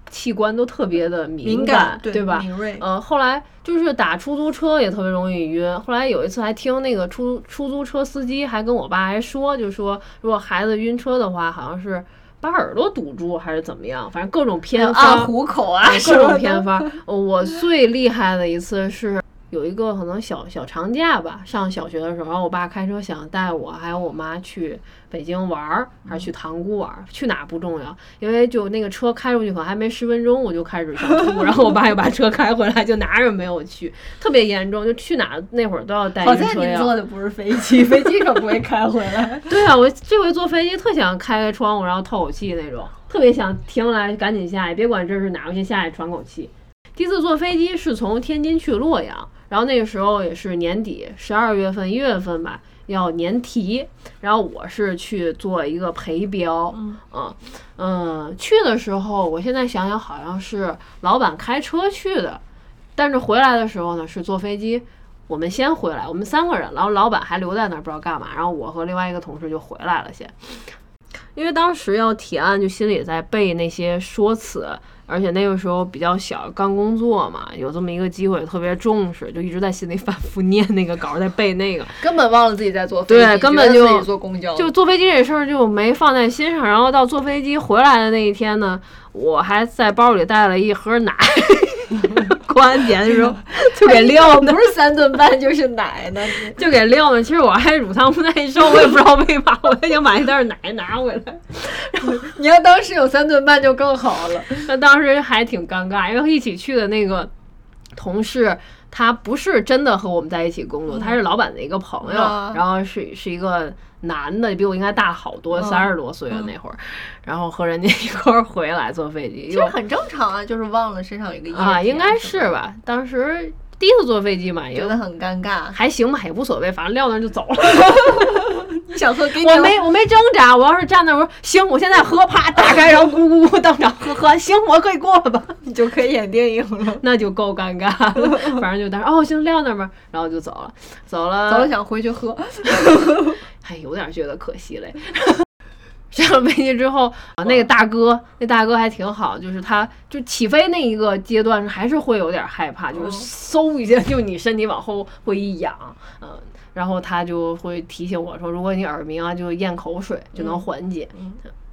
器官都特别的敏感，对吧？敏锐。嗯，后来就是打出租车也特别容易晕。后来有一次还听那个出出租车司机还跟我爸还说，就说如果孩子晕车的话，好像是把耳朵堵住还是怎么样，反正各种偏按 [LAUGHS] 方，虎口啊，各种 [LAUGHS] 偏方。呃我最厉害的一次是。有一个可能小小长假吧，上小学的时候，然后我爸开车想带我还有我妈去北京玩儿，还是去塘沽玩儿，去哪不重要，因为就那个车开出去可能还没十分钟，我就开始想吐，然后我爸又把车开回来，就哪儿也没有去，特别严重，就去哪那会儿都要带好在晕车药。你坐的不是飞机，飞机可不会开回来。[LAUGHS] 对啊，我这回坐飞机特想开开窗户，然后透口气那种，特别想停下来赶紧下来，别管这是哪儿，我先下去喘口气。第一次坐飞机是从天津去洛阳，然后那个时候也是年底，十二月份、一月份吧，要年提，然后我是去做一个陪标，嗯嗯嗯，去的时候，我现在想想好像是老板开车去的，但是回来的时候呢是坐飞机。我们先回来，我们三个人，然后老板还留在那儿不知道干嘛，然后我和另外一个同事就回来了先。因为当时要提案，就心里在背那些说辞，而且那个时候比较小，刚工作嘛，有这么一个机会，特别重视，就一直在心里 [LAUGHS] 反复念那个稿，在背那个。根本忘了自己在坐飞机，对根本就坐公交，就坐飞机这事儿就没放在心上，然后到坐飞机回来的那一天呢，我还在包里带了一盒奶，过 [LAUGHS] 安检的时候 [LAUGHS] 就给撂那不是三顿半就是奶呢。[LAUGHS] 就给撂那。其实我还乳糖不耐受，我也不知道为嘛，我还想把那袋奶 [LAUGHS] 拿回来。你要当时有三顿半就更好了。那当时还挺尴尬，因为一起去的那个同事，他不是真的和我们在一起工作，他是老板的一个朋友，啊然后是是一个男的，比我应该大好多，嗯三十多岁了那会儿，然后和人家一块儿回来坐飞机，又其实很正常啊，就是忘了身上有一个液啊，应该？是吧？当时第一次坐飞机嘛，也觉得很尴尬。还行吧，也无所谓，反正撂那儿就走了。[LAUGHS] 你想喝给你我没我没挣扎，我要是站那儿，我说行，我现在喝，啪打开，然后咕咕咕当场喝喝，行，[LAUGHS] 我可以过了吧？你就可以演电影了。[LAUGHS] 那就够尴尬了。[LAUGHS] 反正就当时哦，行，撂那儿吧，然后就走了，走了，走了想回去喝，还有点觉得可惜嘞。上了飞机之后啊，那个大哥，那大哥还挺好，就是他就起飞那一个阶段还是会有点害怕，就是嗖一下，就你身体往后会一仰，嗯，然后他就会提醒我说，如果你耳鸣啊，就咽口水就能缓解。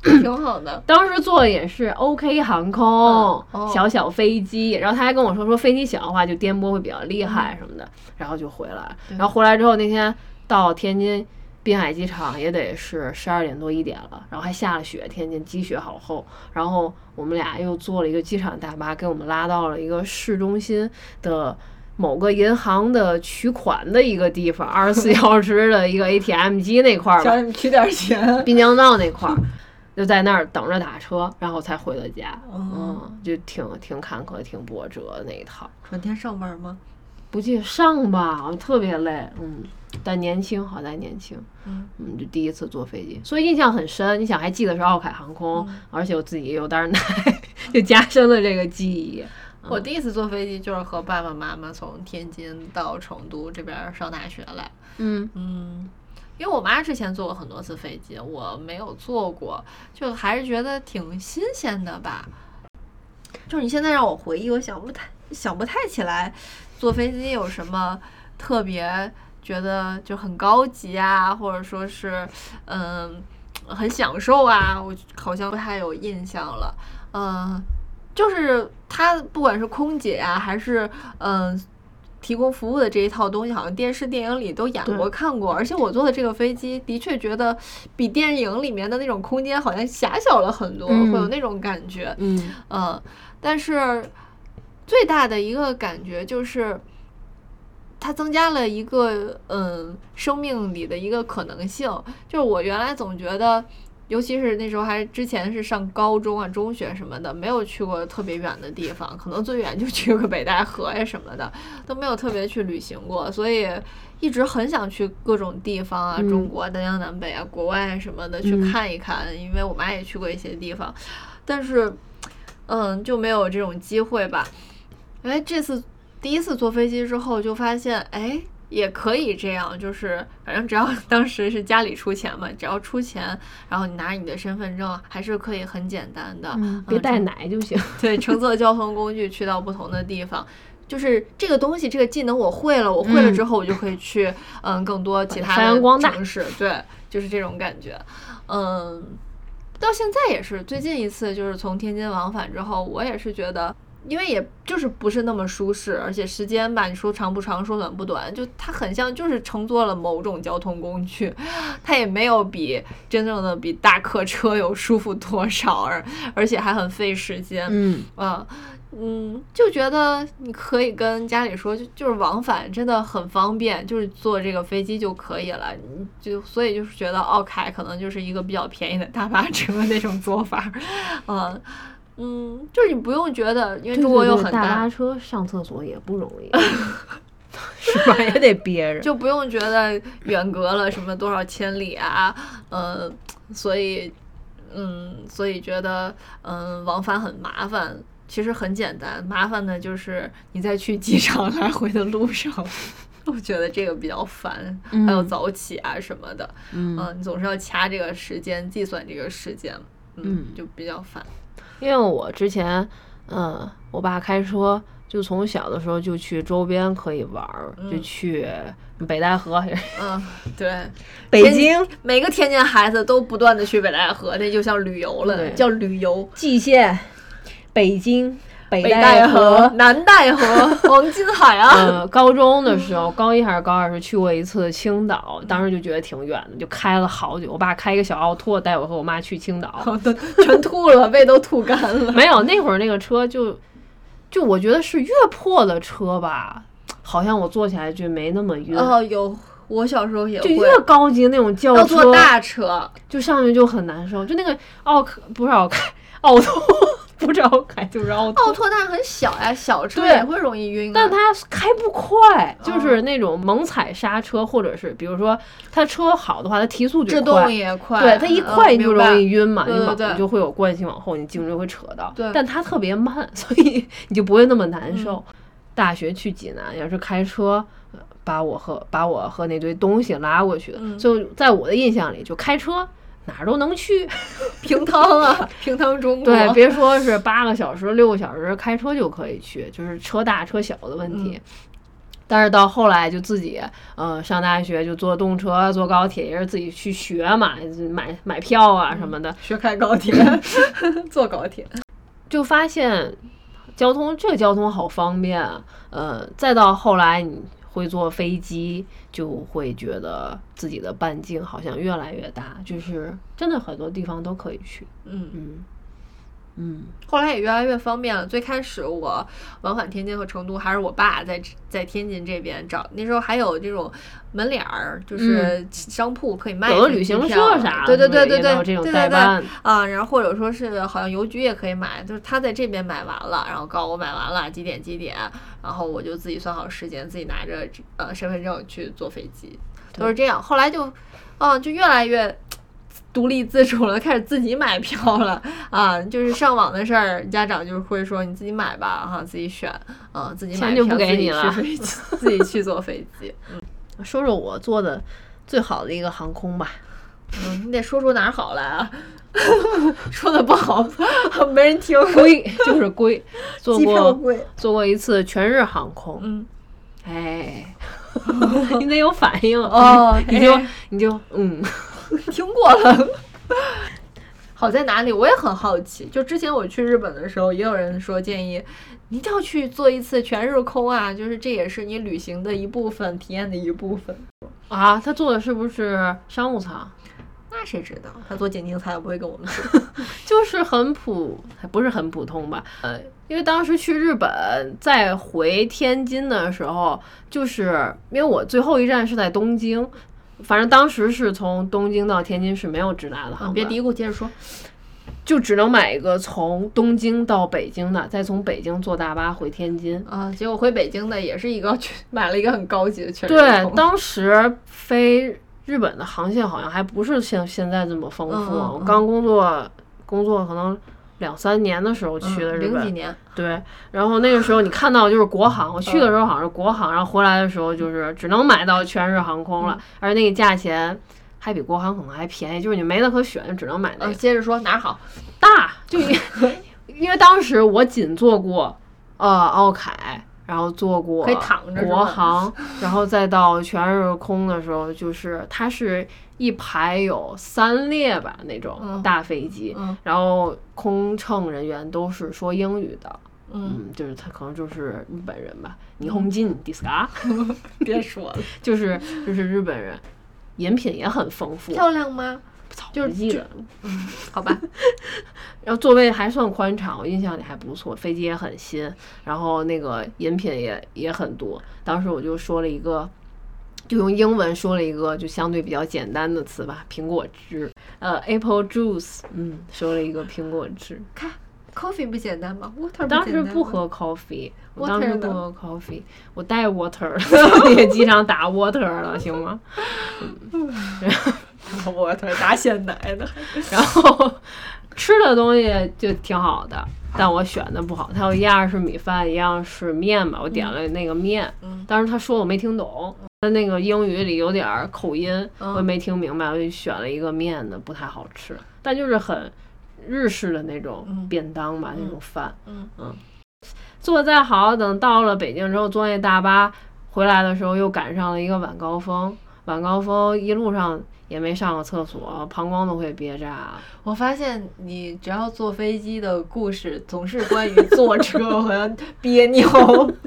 挺好的。当时坐的也是 OK 航空、嗯哦小小飞机，然后他还跟我说说飞机小的话就颠簸会比较厉害什么的，然后就回来。然后回来之后那天到天津滨海机场也得是十二点多一点了，然后还下了雪，天津积雪好厚。然后我们俩又坐了一个机场大巴，给我们拉到了一个市中心的。某个银行的取款的一个地方，二十四小时的一个 [LAUGHS] ATM 机那块儿吧，取点钱。滨江道那块儿，就在那儿等着打车，然后才回的家。哦嗯，就挺挺坎坷、挺波折那一套。转天上班吗？不记得上吧，特别累。嗯，但年轻，好在年轻。嗯嗯，就第一次坐飞机，所以印象很深。你想，还记得是奥凯航空，嗯而且我自己也有袋奶，[LAUGHS] 就加深了这个记忆。我第一次坐飞机就是和爸爸妈妈从天津到成都这边上大学来。嗯嗯，因为我妈之前坐过很多次飞机，我没有坐过，就还是觉得挺新鲜的吧。就是你现在让我回忆，我想不太想不太起来，坐飞机有什么特别觉得就很高级啊，或者说是嗯很享受啊，我好像不太有印象了。嗯，就是它不管是空姐啊，还是嗯。提供服务的这一套东西，好像电视、电影里都演过、看过。而且我坐的这个飞机，的确觉得比电影里面的那种空间好像狭小了很多，嗯会有那种感觉。嗯嗯，但是最大的一个感觉就是，它增加了一个嗯生命里的一个可能性。就是我原来总觉得，尤其是那时候还之前是上高中啊、中学什么的，没有去过特别远的地方，可能最远就去个北戴河呀什么的，都没有特别去旅行过，所以。一直很想去各种地方啊，嗯中国南洋南北啊，国外什么的去嗯看一看，因为我妈也去过一些地方，但是，嗯，就没有这种机会吧。哎，这次第一次坐飞机之后，就发现，哎，也可以这样，就是反正只要 [LAUGHS] 当时是家里出钱嘛，只要出钱，然后你拿你的身份证，还是可以很简单的，嗯别带奶就行。对，乘坐交通工具去到不同的地方。就是这个东西，这个技能我会了，我会了之后，我就可以去嗯更多其他发的城市，对，就是这种感觉。嗯，到现在也是，最近一次就是从天津往返之后，我也是觉得，因为也就是不是那么舒适，而且时间吧，你说长不长，说短不短，就它很像就是乘坐了某种交通工具，它也没有比真正的比大客车有舒服多少，而而且还很费时间。嗯，嗯嗯，就觉得你可以跟家里说，就就是往返真的很方便，就是坐这个飞机就可以了。你就所以就是觉得奥凯可能就是一个比较便宜的大巴车 [LAUGHS] 那种做法，嗯嗯，就是你不用觉得，因为中国有很大巴车上厕所也不容易，[LAUGHS] 是吧？也得憋着。就不用觉得远隔了什么多少千里啊，呃，所以，嗯，所以觉得，嗯，往返很麻烦。其实很简单，麻烦的就是你在去机场来回的路上，[LAUGHS] 我觉得这个比较烦，还有嗯早起啊什么的，嗯嗯，你总是要掐这个时间，计算这个时间，嗯就比较烦。因为我之前，嗯，我爸开车，就从小的时候就去周边可以玩儿，就嗯。去北戴河，[LAUGHS] 嗯，对，北京每个天津孩子都不断的去北戴河，那就像旅游了，对叫旅游。蓟县、北京、北北戴戴河、南戴河、[LAUGHS] 黄金海岸。呃，高中的时候，高一还是高二时去过一次青岛，当时就觉得挺远的，就开了好久。我爸开一个小奥拓带我和我妈去青岛，[LAUGHS] 都全吐了，胃都吐干了。没有那会儿那个车就就我觉得是越破的车吧，好像我坐起来就没那么晕，哦，有，我小时候也就会越高级那种轿要车，坐大车，就上去就很难受。就那个奥克不是奥克，奥拓 [LAUGHS] 不着开就是奥拓，奥拓但是很小呀，小车也会容易晕啊。但它开不快，哦就是那种猛踩刹车，或者是比如说它车好的话，它提速就制快动。也快，对它一嗯快你就容易晕嘛，你往你就会有惯性往后，你颈椎会扯到。对但它特别慢，[LAUGHS] 所以你就不会那么难受。嗯大学去济南要是开车，呃把我和把我和那堆东西拉过去的，嗯就在我的印象里，就开车哪儿都能去。平汤啊，[LAUGHS] 平汤中国。对，别说是八个小时、六个小时开车就可以去，就是车大车小的问题。嗯但是到后来就自己，呃，上大学就坐动车、坐高铁，也是自己去学嘛，买买票啊什么的，学开高铁，[LAUGHS] 坐高铁。就发现交通这个交通好方便啊。呃，再到后来你会坐飞机，就会觉得自己的半径好像越来越大，就是真的很多地方都可以去。嗯。嗯嗯后来也越来越方便了。最开始我往返天津和成都，还是我爸在在天津这边找，那时候还有这种门脸儿，就是商铺可以卖嗯有的旅行社啥对的对对对对，对对对啊，然后或者说是好像邮局也可以买，就是他在这边买完了，然后告诉我买完了几点几点，然后我就自己算好时间，自己拿着呃身份证去坐飞机，都是这样。后来就，啊，就越来越。独立自主了，开始自己买票了啊！就是上网的事儿，家长就会说你自己买吧，哈、自己选，啊，自己买钱就不票自己去给你了飞机 [LAUGHS] 自己去坐飞机。说说我坐的最好的一个航空吧。嗯，你得说出哪儿好来啊！[LAUGHS] 说的不好，没人听。贵就是贵，坐机票过贵，坐过一次全日航空，嗯，哎，[LAUGHS] 你得有反应哦你就哎你就嗯，[LAUGHS] 听过了。好在哪里？我也很好奇。就之前我去日本的时候，也有人说建议你一定要去做一次全日空啊，就是这也是你旅行的一部分，体验的一部分。啊，他坐的是不是商务舱？那谁知道？他做检定才不会跟我们说。[LAUGHS] 就是很普，还不是很普通吧？呃，因为当时去日本，再回天津的时候，就是因为我最后一站是在东京，反正当时是从东京到天津是没有直达的航班，别嘀咕，接着说。就只能买一个从东京到北京的，再从北京坐大巴回天津。啊，结果回北京的也是一个去买了一个很高级的对，当时飞日本的航线好像还不是像现在这么丰富。嗯嗯嗯我刚工作，工作可能两三年的时候去的日本，零几年，对，然后那个时候你看到就是国航，我去的时候好像是国航，然后回来的时候就是只能买到全日航空了，而且那个价钱还比国航可能还便宜，就是你没得可选，就只能买那接着说哪儿好？大，就因 [LAUGHS] 因为当时我仅坐过呃奥凯。然后坐过可以躺着国航，然后再到全日空的时候，就是它是一排有三列吧那种嗯。大飞机，嗯。然后空乘人员都是说英语的，嗯，嗯，就是他可能就是日本人吧，霓虹金迪斯卡，[LAUGHS] 别说了，就是就是日本人，饮品也很丰富，漂亮吗？操就是不记得，好吧，[LAUGHS] 然后座位还算宽敞，我印象里还不错，飞机也很新，然后那个饮品也也很多。当时我就说了一个，就用英文说了一个就相对比较简单的词吧，苹果汁，呃，apple juice，嗯，说了一个苹果汁。看 coffee 不简单吗？water 当时不喝 coffee，我当时不喝 coffee，我带 water，那个机场打 water 了，[LAUGHS] 行吗？water 打鲜奶的，[LAUGHS] 然后吃的东西就挺好的，但我选的不好。它有一样是米饭，一样是面吧，我点了那个面，嗯但是他说我没听懂，他那个英语里有点儿口音，嗯我也没听明白，我就选了一个面的，不太好吃，但就是很日式的那种嗯便当吧，那嗯种饭。嗯做得再好，等到了北京之后，坐那大巴回来的时候，又赶上了一个晚高峰。晚高峰一路上也没上过厕所，膀胱都会憋炸。我发现你只要坐飞机的故事，总是关于坐车和憋尿。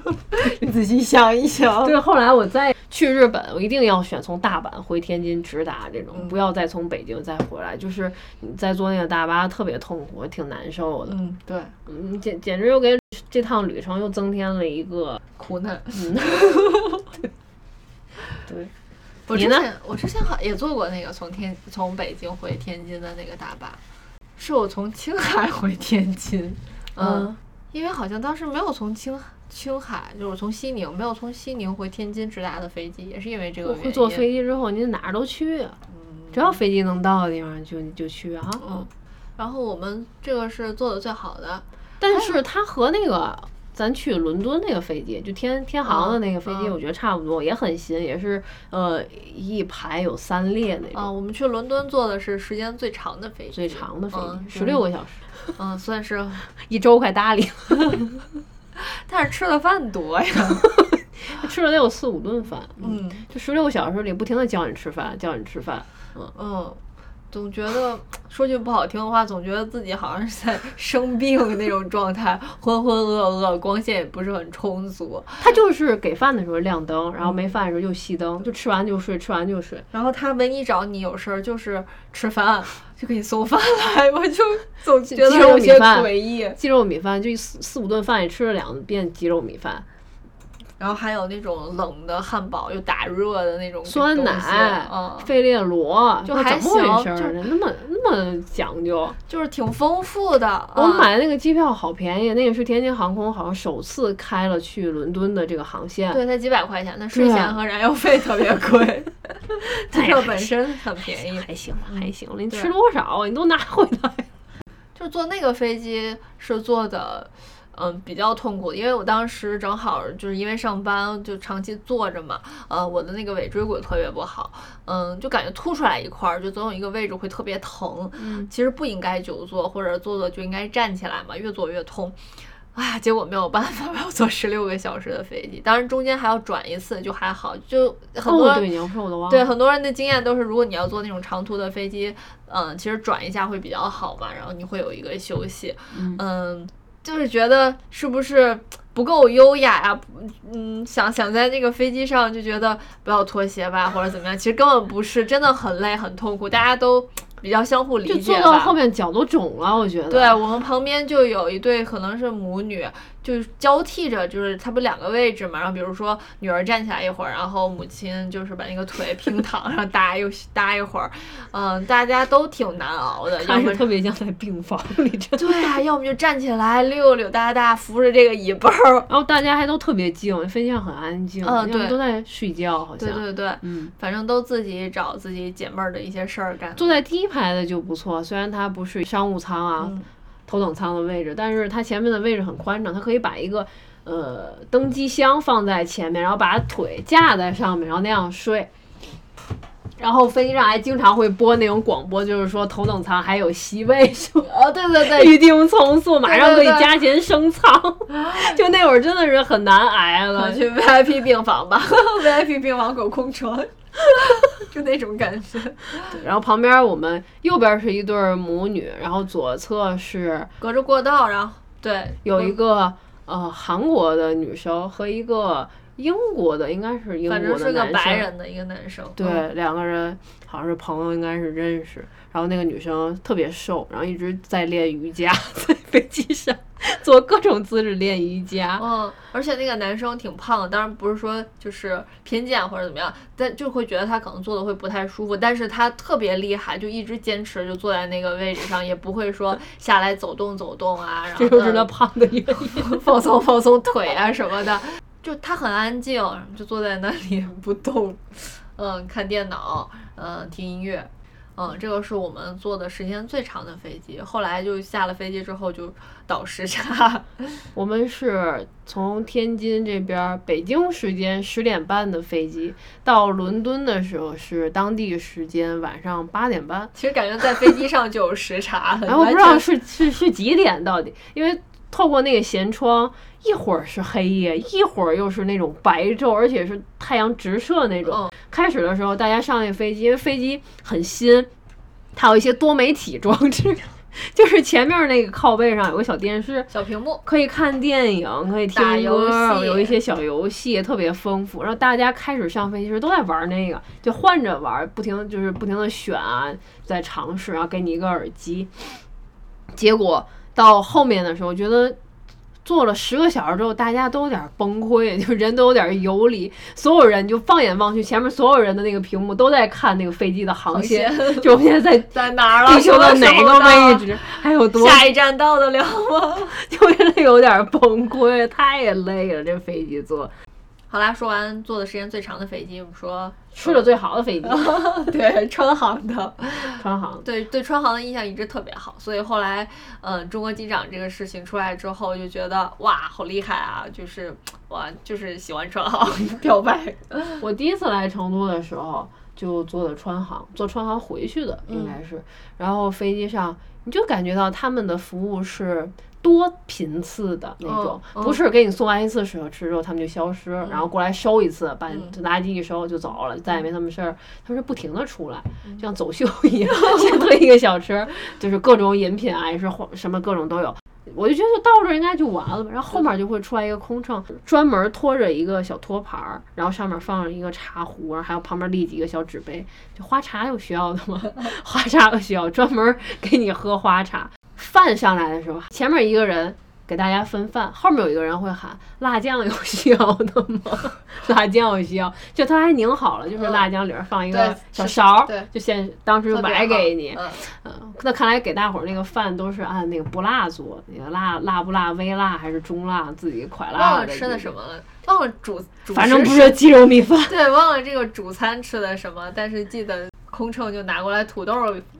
[LAUGHS] 你仔细想一想，对，后来我再去日本，我一定要选从大阪回天津直达这种，嗯不要再从北京再回来。就是你再坐那个大巴特别痛苦，挺难受的。嗯，对，嗯，简简直又给这趟旅程又增添了一个苦难。嗯，[LAUGHS] 对，我之前我之前好也坐过那个从天从北京回天津的那个大巴，是我从青海回天津，嗯，因为好像当时没有从青青海，就是从西宁没有从西宁回天津直达的飞机，也是因为这个原因。会坐飞机之后，你哪儿都去啊，只要飞机能到的地方就就去啊。嗯，然后我们这个是做的最好的，但是它和那个咱去伦敦那个飞机，就天天航的那个飞机，我觉得差不多，也很新，也是呃一排有三列那啊、种，我们去伦敦坐的是时间最长的飞机，最长的飞嗯机，十六个小时，嗯，算是，一周快搭理，[LAUGHS] 但是吃的饭多呀，[LAUGHS] 吃了得有四五顿饭，嗯就十六个小时里不停的叫你吃饭，叫你吃饭，嗯，嗯，总觉得说句不好听的话，总觉得自己好像是在 [LAUGHS] 生病那种状态，浑浑噩噩，光线也不是很充足。他就是给饭的时候亮灯，然后嗯没饭的时候就熄灯，就吃完就睡，吃完就睡。然后他唯一找你有事儿就是吃饭，就给你送饭来，我就总觉得有些诡异。鸡肉米饭就四四五顿饭也吃了两遍鸡肉米饭，然后还有那种冷的汉堡，又打热的那种酸奶嗯，费列罗，就还行就是？那么那么讲究。就是挺丰富的。我嗯买的那个机票好便宜，那个是天津航空好像首次开了去伦敦的这个航线。对，才几百块钱，那税对钱和燃油费特别贵，[LAUGHS] 机哎票本身很便宜。还行吧，还行了。你吃多少？你都拿回来。[LAUGHS] 就坐那个飞机是坐的，嗯，比较痛苦，因为我当时正好就是因为上班就长期坐着嘛，呃，我的那个尾椎骨特别不好，嗯，就感觉凸出来一块儿，就总有一个位置会特别疼。嗯，其实不应该久坐，或者坐坐就应该站起来嘛，越坐越痛。哎，结果没有办法，[LAUGHS] 我要坐十六个小时的飞机，当然中间还要转一次，就还好，就很多哦，对，你说我都忘了。对，很多人的经验都是，如果你要坐那种长途的飞机，嗯，其实转一下会比较好嘛，然后你会有一个休息，嗯嗯，就是觉得是不是不够优雅呀、嗯，想想在那个飞机上就觉得不要脱鞋吧，或者怎么样，其实根本不是，真的很累很痛苦，大家都比较相互理解吧坐到后。面脚都肿了，我觉得。对我们旁边就有一对可能是母女，就是交替着，就是它不两个位置嘛。然后比如说女儿站起来一会儿，然后母亲就是把那个腿平躺 [LAUGHS] 上搭又搭一会儿，嗯，大家都挺难熬的，要么看着特别像在病房里，对啊，要么就站起来溜溜达达，扶着这个椅背儿。然后大家还都特别静，飞机上很安静，嗯对都在睡觉，好像。对对对，嗯，反正都自己找自己解闷儿的一些事儿干。坐在第一排的就不错，虽然它不是商务舱啊，嗯头等舱的位置，但是它前面的位置很宽敞，它可以把一个呃登机箱放在前面，然后把腿架在上面，然后那样睡。然后飞机上还经常会播那种广播，就是说头等舱还有席位，说哦，对对对，预定从速，马上可以加钱升舱。[LAUGHS] 就那会儿真的是很难挨了，去 VIP 病房吧，[LAUGHS] VIP 病房狗空调，[LAUGHS] 就那种感觉。然后旁边我们右边是一对儿母女，然后左侧是隔着过道，然后对有一个呃韩国的女生和一个英国的，应该是英反正是个国的男生。白人的一个男生，对，嗯两个人好像是朋友，应该是认识。然后那个女生特别瘦，然后一直在练瑜伽，[LAUGHS] 在飞机上做各种姿势练瑜伽。嗯，而且那个男生挺胖的，当然不是说就是偏见或者怎么样，但就会觉得他可能坐的会不太舒服，但是他特别厉害，就一直坚持就坐在那个位置上，也不会说下来走动走动啊，然后这 [LAUGHS] 就是他呃胖的原因。放松放松腿啊什么的，就他很安静，就坐在那里 [LAUGHS] 不动，嗯，看电脑，嗯，听音乐。嗯，这个是我们坐的时间最长的飞机。后来就下了飞机之后就倒时差，[LAUGHS] 我们是从天津这边儿北京时间十点半的飞机，到伦敦的时候是当地时间晚上八点半。[LAUGHS] 其实感觉在飞机上就有时差然后，我不知道是是是几点到底，因为透过那个舷窗，一会儿是黑夜，一会儿又是那种白昼，而且是太阳直射那种。嗯开始的时候，大家上那飞机，因为飞机很新，它有一些多媒体装置，[LAUGHS] 就是前面那个靠背上有个小电视，小屏幕，可以看电影，可以听歌，戏有一些小游戏，特别丰富。然后大家开始上飞机时都在玩那个，就换着玩，不停就是不停的选啊，在尝试，然后给你一个耳机。结果到后面的时候，觉得坐了十个小时之后，大家都有点崩溃，[LAUGHS] 就人都有点游离，所有人就放眼望去，前面所有人的那个屏幕都在看那个飞机的航线，就我们现在在 [LAUGHS] 在哪儿了？地球的哪个位？置，还有多 [LAUGHS] 下一站到得了吗？就真的有点崩溃，太累了，这飞机坐。好啦，说完坐的时间最长的飞机，我们说吃的最好的飞机，[LAUGHS] 对川航的，川航。对对川航的印象一直特别好，所以后来，嗯、中国机长这个事情出来之后，就觉得哇，好厉害啊！就是哇，就是喜欢川航 [LAUGHS] 表白。[LAUGHS] 我第一次来成都的时候就坐的川航，坐川航回去的应该是。然后飞机上你就感觉到他们的服务是多频次的那种，不是给你送完一次水和吃之后他们就消失，然后过来收一次，把垃圾一收就走了，再也没他们事儿。他们是不停的出来，像走秀一样，[LAUGHS] 先推一个小车，就是各种饮品啊，也是什么各种都有。我就觉得到这儿应该就完了吧，然后后面就会出来一个空乘，专门拖着一个小托盘儿，然后上面放着一个茶壶，然后还有旁边立几个小纸杯。就花茶有需要的吗？[LAUGHS] 花茶有需要，专门给你喝花茶。饭上来的时候，前面一个人给大家分饭，后面有一个人会喊辣酱有需要的吗？[LAUGHS] 辣酱有需要，就他还拧好了，就是嗯辣酱里边放一个小勺就现当时就特别崴给你。嗯嗯，那看来给大伙儿那个饭都是按那个不辣做，那个辣辣不辣、微辣还是中辣，自己快辣忘了吃的什么了，忘了主主反正不是鸡肉米饭。[LAUGHS] 对，忘了这个主餐吃的什么，但是记得空乘就拿过来土豆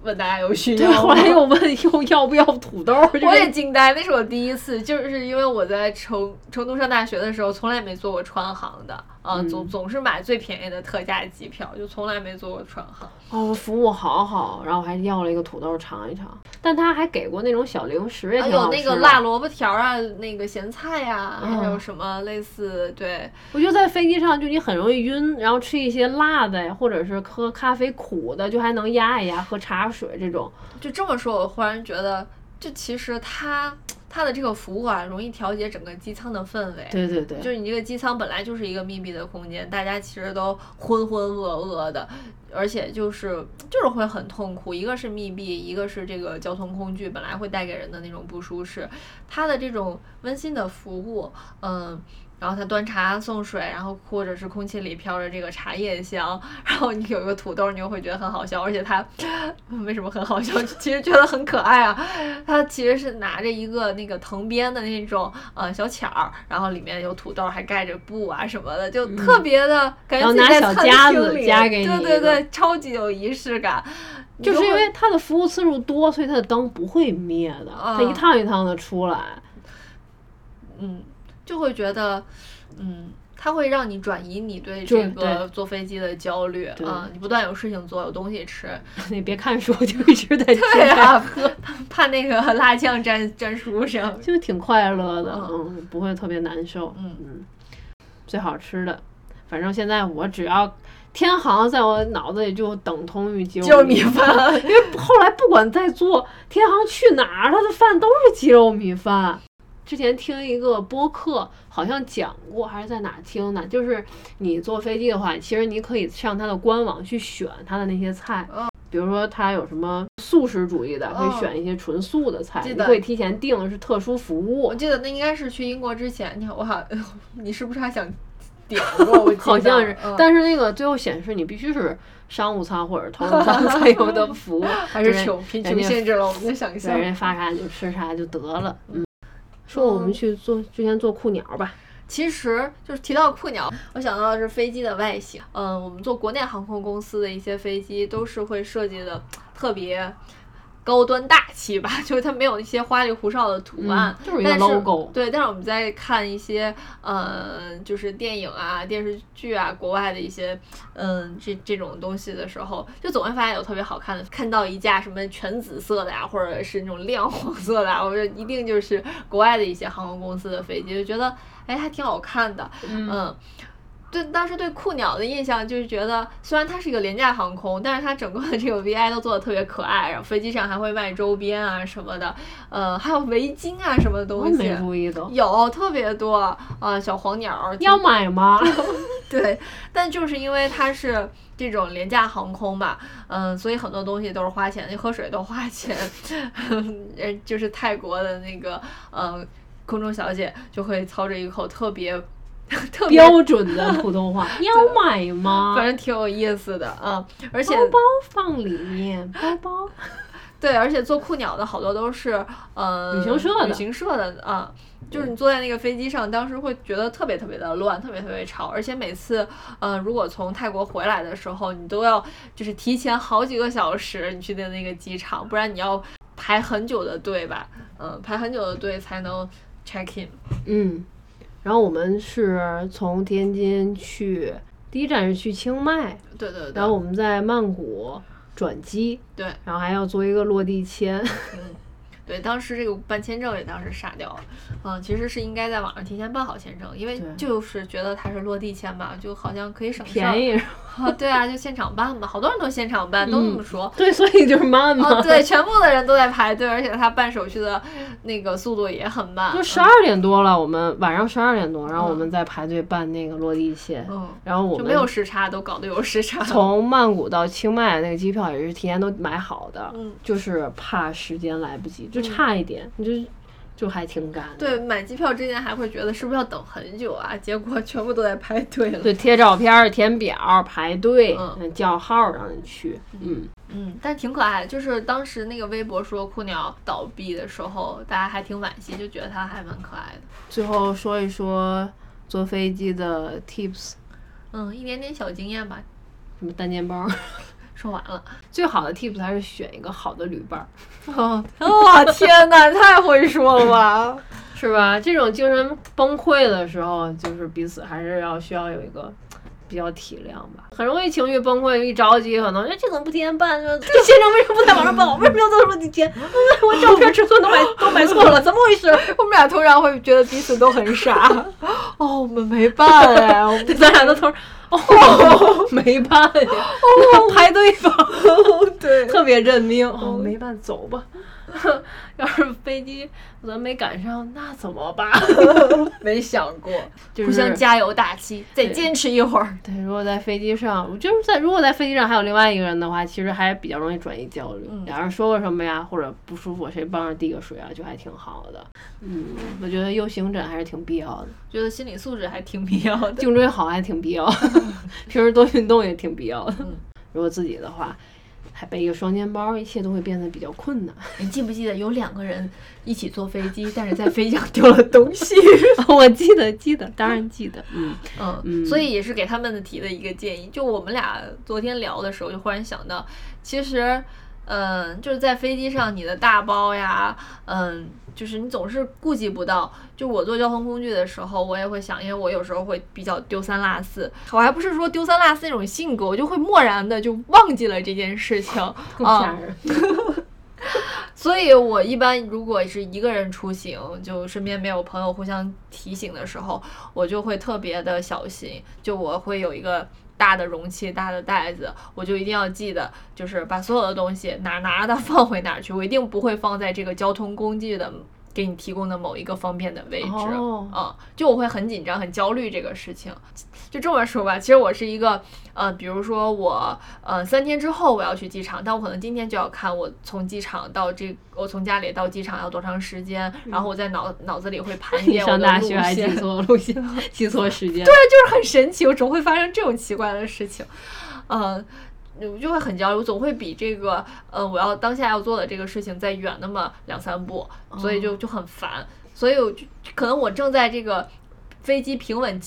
问大家有需，要对。后来又问又要不要土豆，我也惊呆，那是我第一次，就是因为我在成成都上大学的时候，从来没坐过川航的，啊、嗯总总是买最便宜的特价机票，就从来没坐过船航。哦，服务好好，然后我还要了一个土豆尝一尝，但他还给过那种小零食，也啊，挺好吃的。有那个辣萝卜条啊，那个咸菜呀、嗯还有什么类似对，我觉得在飞机上就你很容易晕，然后吃一些辣的呀，或者是喝咖啡苦的，就还能压一压，喝茶水这种。就这么说，我忽然觉得，就其实它它的这个服务啊，容易调节整个机舱的氛围。对对对，就是你这个机舱本来就是一个密闭的空间，大家其实都浑浑噩噩的，而且就是就是会很痛苦。一个是密闭，一个是这个交通工具本来会带给人的那种不舒适。它的这种温馨的服务，嗯。然后他端茶送水，然后或者是空气里飘着这个茶叶香，然后你有一个土豆，你就会觉得很好笑，而且他为什么很好笑？[LAUGHS] 其实觉得很可爱啊。他其实是拿着一个那个藤编的那种呃小巧儿，然后里面有土豆，还盖着布啊什么的，就特别的、感觉自己在餐夹子厅里夹给你对对对，超级有仪式感。就是因为它的服务次数多，所以它的灯不会灭的，它一啊趟一趟的出来。嗯，就会觉得，嗯，它会让你转移你对这个坐飞机的焦虑对啊，你不断有事情做，有东西吃，你别看书，就一直在吃对，啊，怕怕那个 [LAUGHS] 辣酱粘粘书上，就挺快乐的，嗯嗯，不会特别难受。嗯嗯，最好吃的，反正现在我只要天航在我脑子里就等同于鸡肉米饭，饭，因为后来不管再做天航去哪儿，它的饭都是鸡肉米饭。之前听一个播客，好像讲过，还是在哪听的？就是你坐飞机的话，其实你可以上它的官网去选它的那些菜，嗯比如说它有什么素食主义的，可以嗯选一些纯素的菜，记得你可以提前订，是特殊服务我。记得那应该是去英国之前，你看我好，[LAUGHS] 你是不是还想点过？我好像是，嗯但是那个最后显示你必须是商务舱或者头等舱才有的服务，[LAUGHS] 还是人穷贫穷限制了我们的想对，象。人家发啥你就吃啥就得了。嗯，说我们去做之前做酷鸟吧，其实就是提到酷鸟，我想到的是飞机的外形。嗯，我们做国内航空公司的一些飞机都是会设计的特别高端大气吧，[LAUGHS] 就是它没有那些花里胡哨的图案，嗯就是一个但 logo 对，但是我们在看一些呃，就是电影啊、电视剧啊，国外的一些嗯这这种东西的时候，就总会发现有特别好看的，看到一架什么全紫色的呀，或者是那种亮黄色的啊，我觉得一定就是国外的一些航空公司的飞机，就觉得哎还挺好看的，嗯。对，当时对酷鸟的印象就是觉得，虽然它是一个廉价航空，但是它整个的这个 VI 都做的特别可爱，然后飞机上还会卖周边啊什么的，呃，还有围巾啊什么的东西，没注意到。有特别多，呃，小黄鸟儿要买吗？[LAUGHS] 对，但就是因为它是这种廉价航空吧，嗯、所以很多东西都是花钱，你喝水都花钱，[LAUGHS] 呃，就是泰国的那个呃空中小姐就会操着一口特别 [LAUGHS] 标准的普通话，[LAUGHS] 你要买吗？反正挺有意思的，嗯，而且包包放里面，[LAUGHS] 包包。对，而且做酷鸟的好多都是呃旅行社的。旅行社的啊，就是你坐在那个飞机上，当时会觉得特别特别的乱，特别特别吵，而且每次呃如果从泰国回来的时候，你都要就是提前好几个小时你去的那个机场，不然你要排很久的队吧，嗯、排很久的队才能 check in。嗯，然后我们是从天津去，第一站是去清迈，对对对，然后我们在曼谷转机，对。然后还要做一个落地签。[LAUGHS] 对，当时这个办签证也当时傻掉了，嗯，其实是应该在网上提前办好签证，因为就是觉得它是落地签吧，就好像可以省事儿便宜，啊，对啊，就现场办吧，好多人都现场办，都这么说。对，所以就是慢嘛。哦，对，全部的人都在排队，而且他办手续的那个速度也很慢。就十二点多了，我们晚上十二点多，然后我们在排队办那个落地签，嗯，然后我们就没有时差，都搞得有时差。从曼谷到清迈那个机票也是提前都买好的，嗯就是怕时间来不及，就差一点，你就就还挺赶。对，买机票之前还会觉得是不是要等很久啊？结果全部都在排队了。对，贴照片儿、填表儿、排队、嗯嗯叫号儿让你去，嗯，嗯，但挺可爱的。就是当时那个微博说酷鸟倒闭的时候，大家还挺惋惜，就觉得它还蛮可爱的。最后说一说坐飞机的 tips，嗯，一点点小经验吧。什么单肩包儿。说完了。最好的 tips 还是选一个好的旅伴儿，[LAUGHS] 哦，哇，天哪，太会说了吧！[LAUGHS] 是吧？这种精神崩溃的时候，就是彼此还是要需要有一个比较体谅吧。很容易情绪崩溃，一着急可能哎这怎么不提前办？这这签证为什么不在网上办？我 [LAUGHS] 为什么要做落地签？[LAUGHS] 我照片尺寸都买 [LAUGHS] 都买错了，怎么回事？我们俩通常会觉得彼此都很傻。哦，我们没办哎，我们咱俩都同时哦，没办呀，哦排队吧，对特别认命。哦，没办，走吧。[LAUGHS] 要是飞机咱没赶上，那怎么办？[LAUGHS] 没想过，[LAUGHS] 就是互相加油打气，再坚持一会儿。对，如果在飞机上，我就是在如果在飞机上还有另外一个人的话，其实还比较容易转移焦虑。嗯两人说个什么呀，或者不舒服，谁帮着递个水啊，就还挺好的。嗯，我觉得 U 型枕还是挺必要的，觉得心理素质还挺必要的。颈椎好还挺必要的，平时多运动也挺必要的。嗯如果自己的话，还背一个双肩包，一切都会变得比较困难。[LAUGHS] 你记不记得有两个人一起坐飞机，但是在飞机上 [LAUGHS] 丢了东西？[LAUGHS] 我记得，记得，当然记得。嗯，嗯，嗯所以也是给他们的提的一个建议。就我们俩昨天聊的时候，就忽然想到，其实嗯，就是在飞机上你的大包呀，嗯，就是你总是顾及不到。就我坐交通工具的时候，我也会想，因为我有时候会比较丢三落四，我还不是说丢三落四那种性格，我就会漠然的就忘记了这件事情啊。人。[LAUGHS] 所以我一般如果是一个人出行，就身边没有朋友互相提醒的时候，我就会特别的小心，就我会有一个。大的容器、大的袋子，我就一定要记得，就是把所有的东西哪儿拿的放回哪儿去，我一定不会放在这个交通工具的给你提供的某一个方便的位置。哦嗯，就我会很紧张、很焦虑这个事情。就这么说吧，其实我是一个，呃，比如说我，呃，三天之后我要去机场，但我可能今天就要看我从机场到这，我从家里到机场要多长时间，然后我在脑脑子里会盘 [LAUGHS] 你点我的路上大学还记线。错路线，记错时间。[LAUGHS] 就是很神奇，我总会发生这种奇怪的事情，嗯、我就会很焦虑，我总会比这个，呃，我要当下要做的这个事情再远那么两三步，所以就就很烦，所以我就可能我正在这个飞机平稳。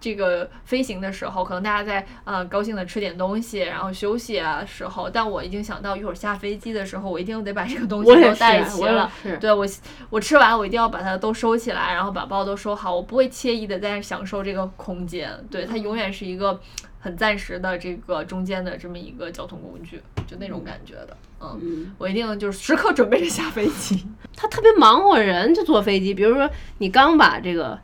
这个飞行的时候，可能大家在呃高兴的吃点东西，然后休息啊时候，但我已经想到一会儿下飞机的时候，我一定得把这个东西 [LAUGHS] 都带，齐了。是。对我，我吃完我一定要把它都收起来，然后把包都收好，我不会惬意的在享受这个空间。对，它永远是一个很暂时的这个中间的这么一个交通工具，就那种感觉的。嗯，嗯，我一定就是时刻准备着下飞机。[LAUGHS] 他特别忙活人，就坐飞机。比如说，你刚把这个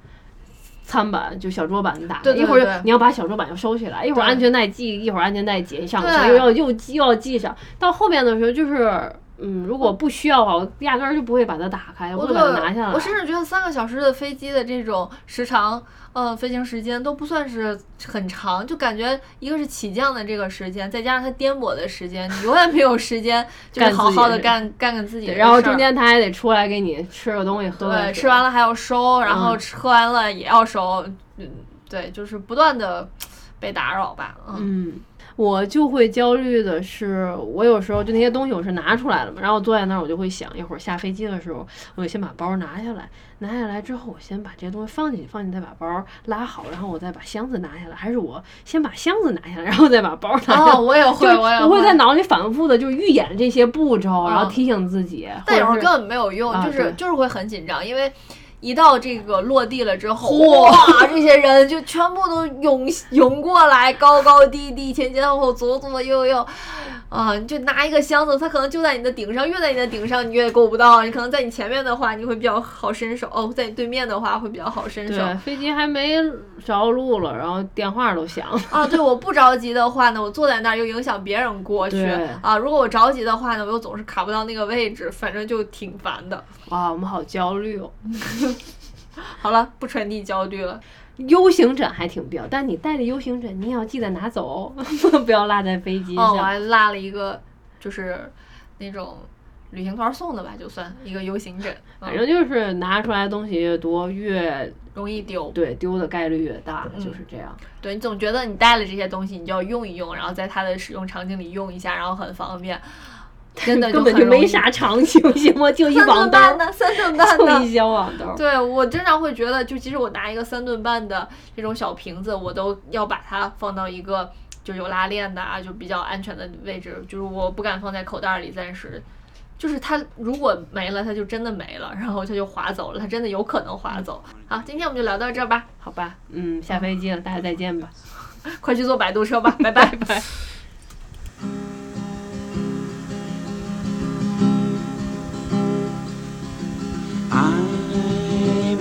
餐板就小桌板打开，对对一会儿对你要把小桌板要收起来，一会儿安全带系，一会儿安全带解上又要又系又要系上。到后边的时候就是。嗯，如果不需要的话，我压根儿就不会把它打开，我不会把它拿下来。我甚至觉得三个小时的飞机的这种时长，呃，飞行时间都不算是很长，就感觉一个是起降的这个时间，再加上它颠簸的时间，你永远没有时间 [LAUGHS] 就是好好的干干干自己的。然后中间他还得出来给你吃个东西，喝个对，吃完了还要收，然后喝完了也要收，嗯，对，就是不断的被打扰吧，嗯，嗯，我就会焦虑的是，我有时候就那些东西我是拿出来了嘛，然后我坐在那儿，我就会想，一会儿下飞机的时候，我就先把包拿下来，拿下来之后，我先把这些东西放进去，放进去再把包拉好，然后我再把箱子拿下来，还是我先把箱子拿下来，[LAUGHS] 然后再把包拿下来。哦，我也会，我也我会在脑里反复的就预演这些步骤，然后嗯提醒自己。但有时候根本没有用，啊就是对就是会很紧张，因为一到这个落地了之后，哇，这些人就全部都涌涌过来，高高低低，前前后后，左左右右，啊，你就拿一个箱子，它可能就在你的顶上，越在你的顶上，你越够不到。你可能在你前面的话，你会比较好伸手；哦，在你对面的话会比较好伸手。对飞机还没着陆了，然后电话都响了。[LAUGHS] 啊，对，我不着急的话呢，我坐在那儿又影响别人过去对啊。如果我着急的话呢，我又总是卡不到那个位置，反正就挺烦的。哇，我们好焦虑哦。[LAUGHS] 好了，不传递焦虑了。U 型枕还挺必要，但你带的 U 型枕，你也要记得拿走，[LAUGHS] 不要落在飞机哦，我上。还落了一个，就是那种旅行团送的吧，就算一个 U 型枕，[LAUGHS] 嗯反正就是拿出来的东西越多，越容易丢。对丢的概率越大，嗯就是这样。对你总觉得你带了这些东西，你就要用一用，然后在它的使用场景里用一下，然后很方便。[LAUGHS] 真的根本就没啥场景，行吗？就一三网兜儿，顿半的，三顿半的 [LAUGHS] 就一。小网兜。对我经常会觉得，就即使我拿一个三顿半的这种小瓶子，我都要把它放到一个就有拉链的啊，就比较安全的位置，就是我不敢放在口袋里，暂时。就是它如果没了，它就真的没了，然后它就划走了，它真的有可能划走。好，今天我们就聊到这儿吧，好吧，嗯，下飞机了，大家再见吧，[LAUGHS] 快去坐摆渡车吧，拜拜。拜。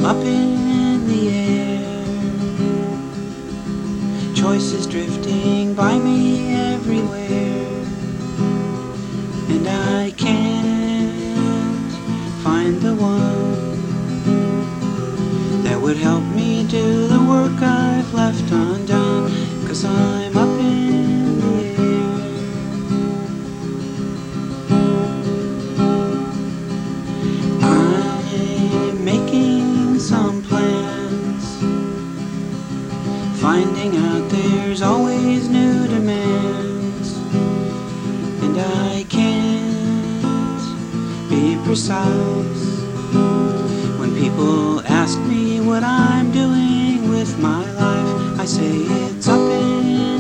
Up in the air. Choices drifting by me everywhere. And I can't find the one that would help me do the work I've left undone. Cause I'm Finding out there's always new demands, and I can't be precise when people ask me what I'm doing with my life. I say it's up in